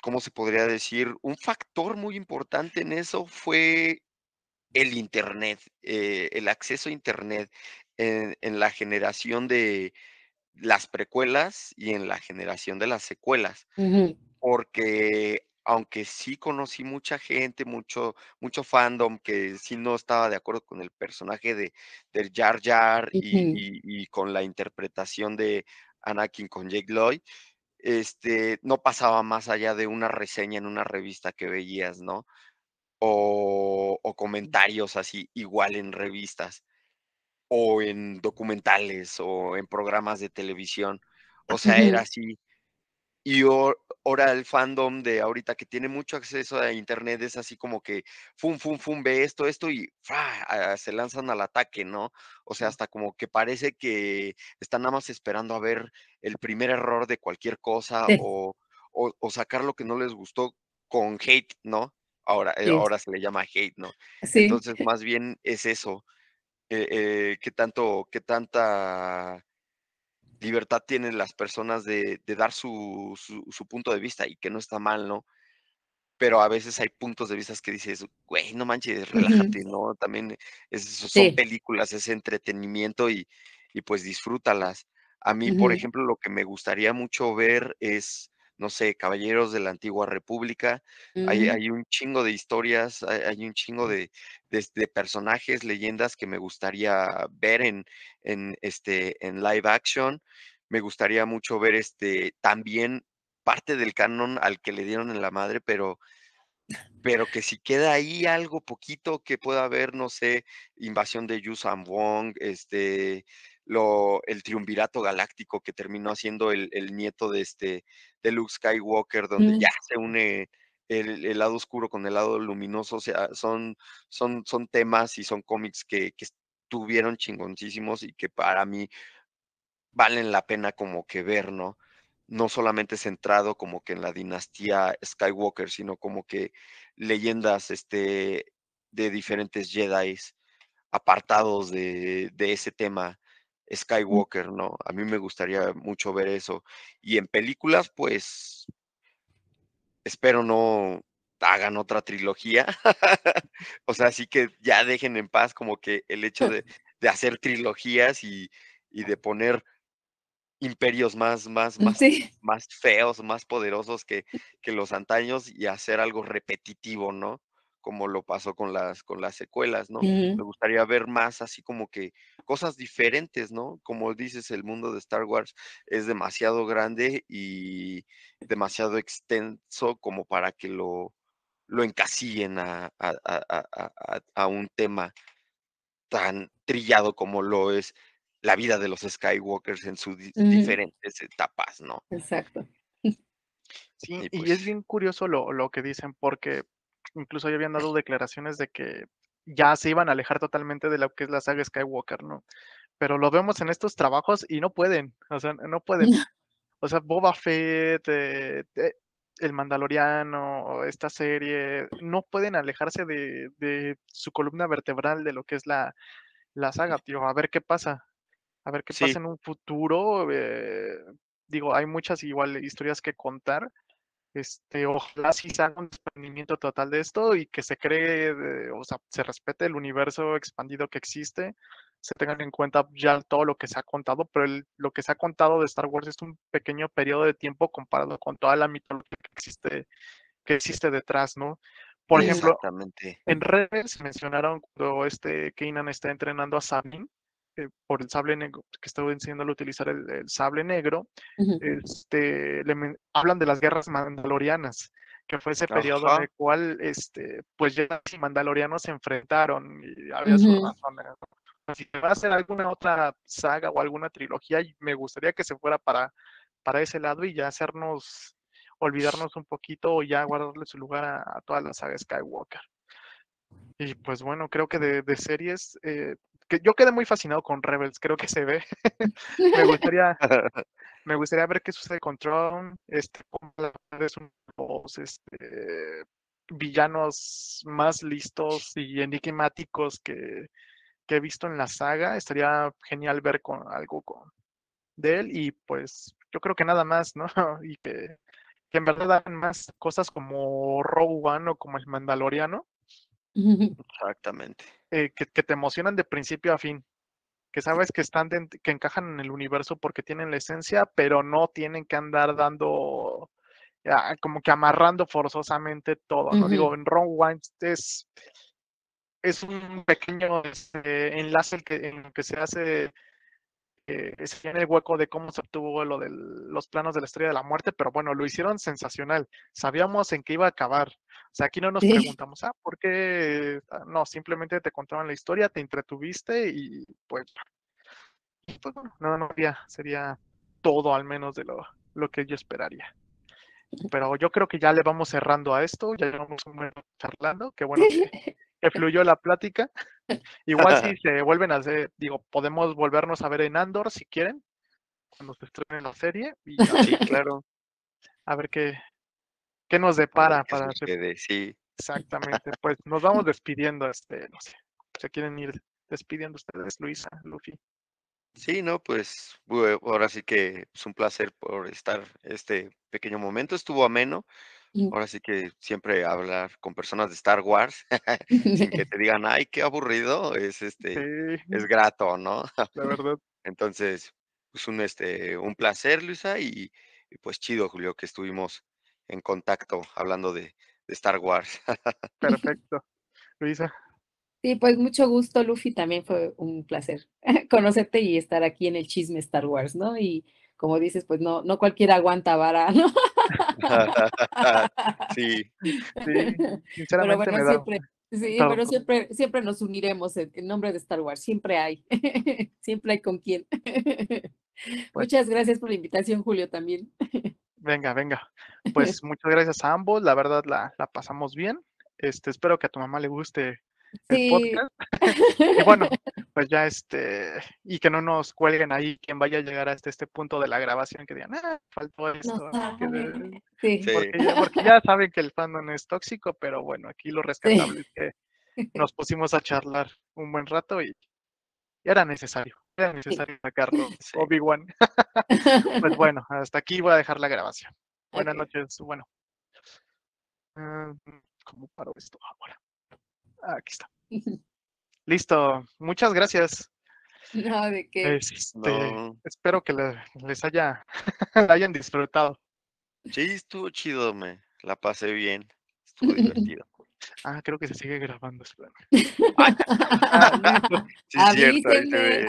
¿cómo se podría decir? Un factor muy importante en eso fue el Internet, eh, el acceso a Internet en, en la generación de las precuelas y en la generación de las secuelas. Porque aunque sí conocí mucha gente, mucho mucho fandom que sí no estaba de acuerdo con el personaje de del Jar Jar y ujú, y y con la interpretación de Anakin con Jake Lloyd, este, no pasaba más allá de una reseña en una revista que veías, ¿no? O o comentarios así, igual en revistas, o en documentales, o en programas de televisión. O sea, era así. Y ahora el fandom de ahorita que tiene mucho acceso a Internet es así como que fum, fum, fum, ve esto, esto y ¡fra! se lanzan al ataque, ¿no? O sea, hasta como que parece que están nada más esperando a ver el primer error de cualquier cosa Sí, o, o, o sacar lo que no les gustó con hate, ¿no? Ahora, eh, sí, ahora se le llama hate, ¿no? sí, Entonces, más bien es eso, eh, eh, qué tanto, qué tanta libertad tienen las personas de, de dar su, su, su punto de vista y que no está mal, ¿no? Pero a veces hay puntos de vista que dices, güey, no manches, relájate, ¿no? También es- son sí, películas, es entretenimiento y, y pues disfrútalas. A mí, por ejemplo, lo que me gustaría mucho ver es, no sé, Caballeros de la Antigua República. Hay, mm, hay un chingo de historias, hay, hay un chingo de, de- de personajes, leyendas que me gustaría ver en, en, este, en live action. Me gustaría mucho ver este, también parte del canon al que le dieron en la madre, pero pero que si queda ahí algo poquito que pueda haber, no sé, invasión de Yuuzhan Vong, este, lo el triunvirato galáctico que terminó haciendo el el nieto de, este, de Luke Skywalker, donde ya se une el el lado oscuro con el lado luminoso, o sea, son son son temas y son cómics que que estuvieron chingoncísimos y que para mí valen la pena como que ver, ¿no? No solamente centrado como que en la dinastía Skywalker, sino como que leyendas, este, de diferentes Jedis apartados de de ese tema Skywalker, ¿no? A mí me gustaría mucho ver eso. Y en películas, pues, espero no hagan otra trilogía. o sea, así que ya dejen en paz como que el hecho de, de hacer trilogías y, y, de poner imperios más, más, más, más feos, más poderosos que, que los antaños y hacer algo repetitivo, ¿no? Como lo pasó con las, con las secuelas, ¿no? Me gustaría ver más así como que cosas diferentes, ¿no? Como dices, el mundo de Star Wars es demasiado grande y demasiado extenso como para que lo, lo encasillen a, un tema tan trillado como lo es la vida de los Skywalkers en sus diferentes etapas, ¿no? Exacto. Sí, y, es pues bien curioso lo, lo, que dicen, porque incluso ya habían dado declaraciones de que ya se iban a alejar totalmente de lo que es la saga Skywalker, ¿no? Pero lo vemos en estos trabajos y no pueden, o sea, no pueden. O sea, Boba Fett, eh, eh, el Mandaloriano, esta serie, no pueden alejarse de, su columna vertebral de lo que es la, la saga, tío. A ver qué pasa. A ver qué pasa en un futuro. Eh, digo, hay muchas igual historias que contar, este, ojalá sí se haga un desprendimiento total de esto y que se cree, o sea, se respete el universo expandido que existe, se tengan en cuenta ya todo lo que se ha contado, pero lo que se ha contado de Star Wars es un pequeño periodo de tiempo comparado con toda la mitología que existe, que existe detrás, ¿no? Por ejemplo, en Rebels mencionaron cuando este Kanan está entrenando a Sabine, eh, por el sable negro, que estaba enseñándole a utilizar el, sable negro, este, le hablan de las guerras mandalorianas, que fue ese periodo en el cual, este, pues ya los mandalorianos se enfrentaron y había sus razones. Si va a hacer alguna otra saga o alguna trilogía, me gustaría que se fuera para, para ese lado y ya hacernos, olvidarnos un poquito o ya guardarle su lugar a, toda la saga Skywalker. Y pues bueno, creo que de, de series, eh, que yo quedé muy fascinado con Rebels, creo que se ve. me gustaría me gustaría ver qué sucede con Tron, este, es los este, villanos más listos y enigmáticos que, que, he visto en la saga. Estaría genial ver con algo con de él y pues yo creo que nada más, ¿no? y que, que en verdad hagan más cosas como Rogue One o como el Mandaloriano. Exactamente. Eh, que, te emocionan de principio a fin, que sabes que están que encajan en el universo porque tienen la esencia, pero no tienen que andar dando ah, como que amarrando forzosamente todo, ¿no? Digo, en Ron One es, es un pequeño este, enlace que, en el que se hace eh, se tiene el hueco de cómo se obtuvo lo de los planos de la estrella de la muerte, pero bueno, lo hicieron sensacional. Sabíamos en qué iba a acabar. O sea, aquí no nos preguntamos, ah, ¿por qué? Ah, no, simplemente te contaban la historia, te entretuviste y pues, pues bueno, no, no había, sería todo al menos de lo, lo que yo esperaría. Pero yo creo que ya le vamos cerrando a esto, ya llevamos un momento charlando, qué bueno que, que fluyó la plática. Igual si se vuelven a hacer, digo, podemos volvernos a ver en Andor si quieren, cuando se estrene la serie. Y sí, claro. A ver qué, qué nos depara para hacer. Sí. Exactamente. Pues nos vamos despidiendo, este, no sé. ¿Se quieren ir despidiendo ustedes, Luisa, Luffy? Sí, no, pues ahora sí que es un placer por estar este pequeño momento. Estuvo ameno. Ahora sí que siempre hablar con personas de Star Wars sin que te digan, ay, qué aburrido, es este, es grato, ¿no? La verdad. Entonces, pues un este, un placer, Luisa, y, pues chido, Julio, que estuvimos en contacto hablando de, Star Wars. Perfecto. Luisa. Sí, pues mucho gusto, Luffy. También fue un placer conocerte y estar aquí en el chisme Star Wars, ¿no? Y como dices, pues no, no cualquiera aguanta vara, ¿no? sí. sí, sinceramente pero siempre, sí, pero siempre, siempre nos uniremos en, nombre de Star Wars, siempre hay, siempre hay con quién. Pues muchas gracias por la invitación, Julio, también. Venga, venga. Pues muchas gracias a ambos, la verdad la, la pasamos bien. Este, espero que a tu mamá le guste el podcast. y bueno, pues ya este, y que no nos cuelguen ahí quien vaya a llegar hasta este punto de la grabación que digan, ah, faltó esto. porque, ya, saben que el fandom es tóxico, pero bueno, aquí lo rescatable es que nos pusimos a charlar un buen rato y, era necesario, era necesario sacarlo, Obi-Wan. pues bueno, hasta aquí voy a dejar la grabación. Buenas noches, bueno. Mm, ¿Cómo paro esto ahora? Aquí está. Listo. Muchas gracias. No, de qué. Este, No. Espero que le- les haya hayan disfrutado. Sí, estuvo chido, me la pasé bien. Estuvo divertido. Ah, creo que se sigue grabando. espérame. Sí, cierto, ahí Avísenme. ve.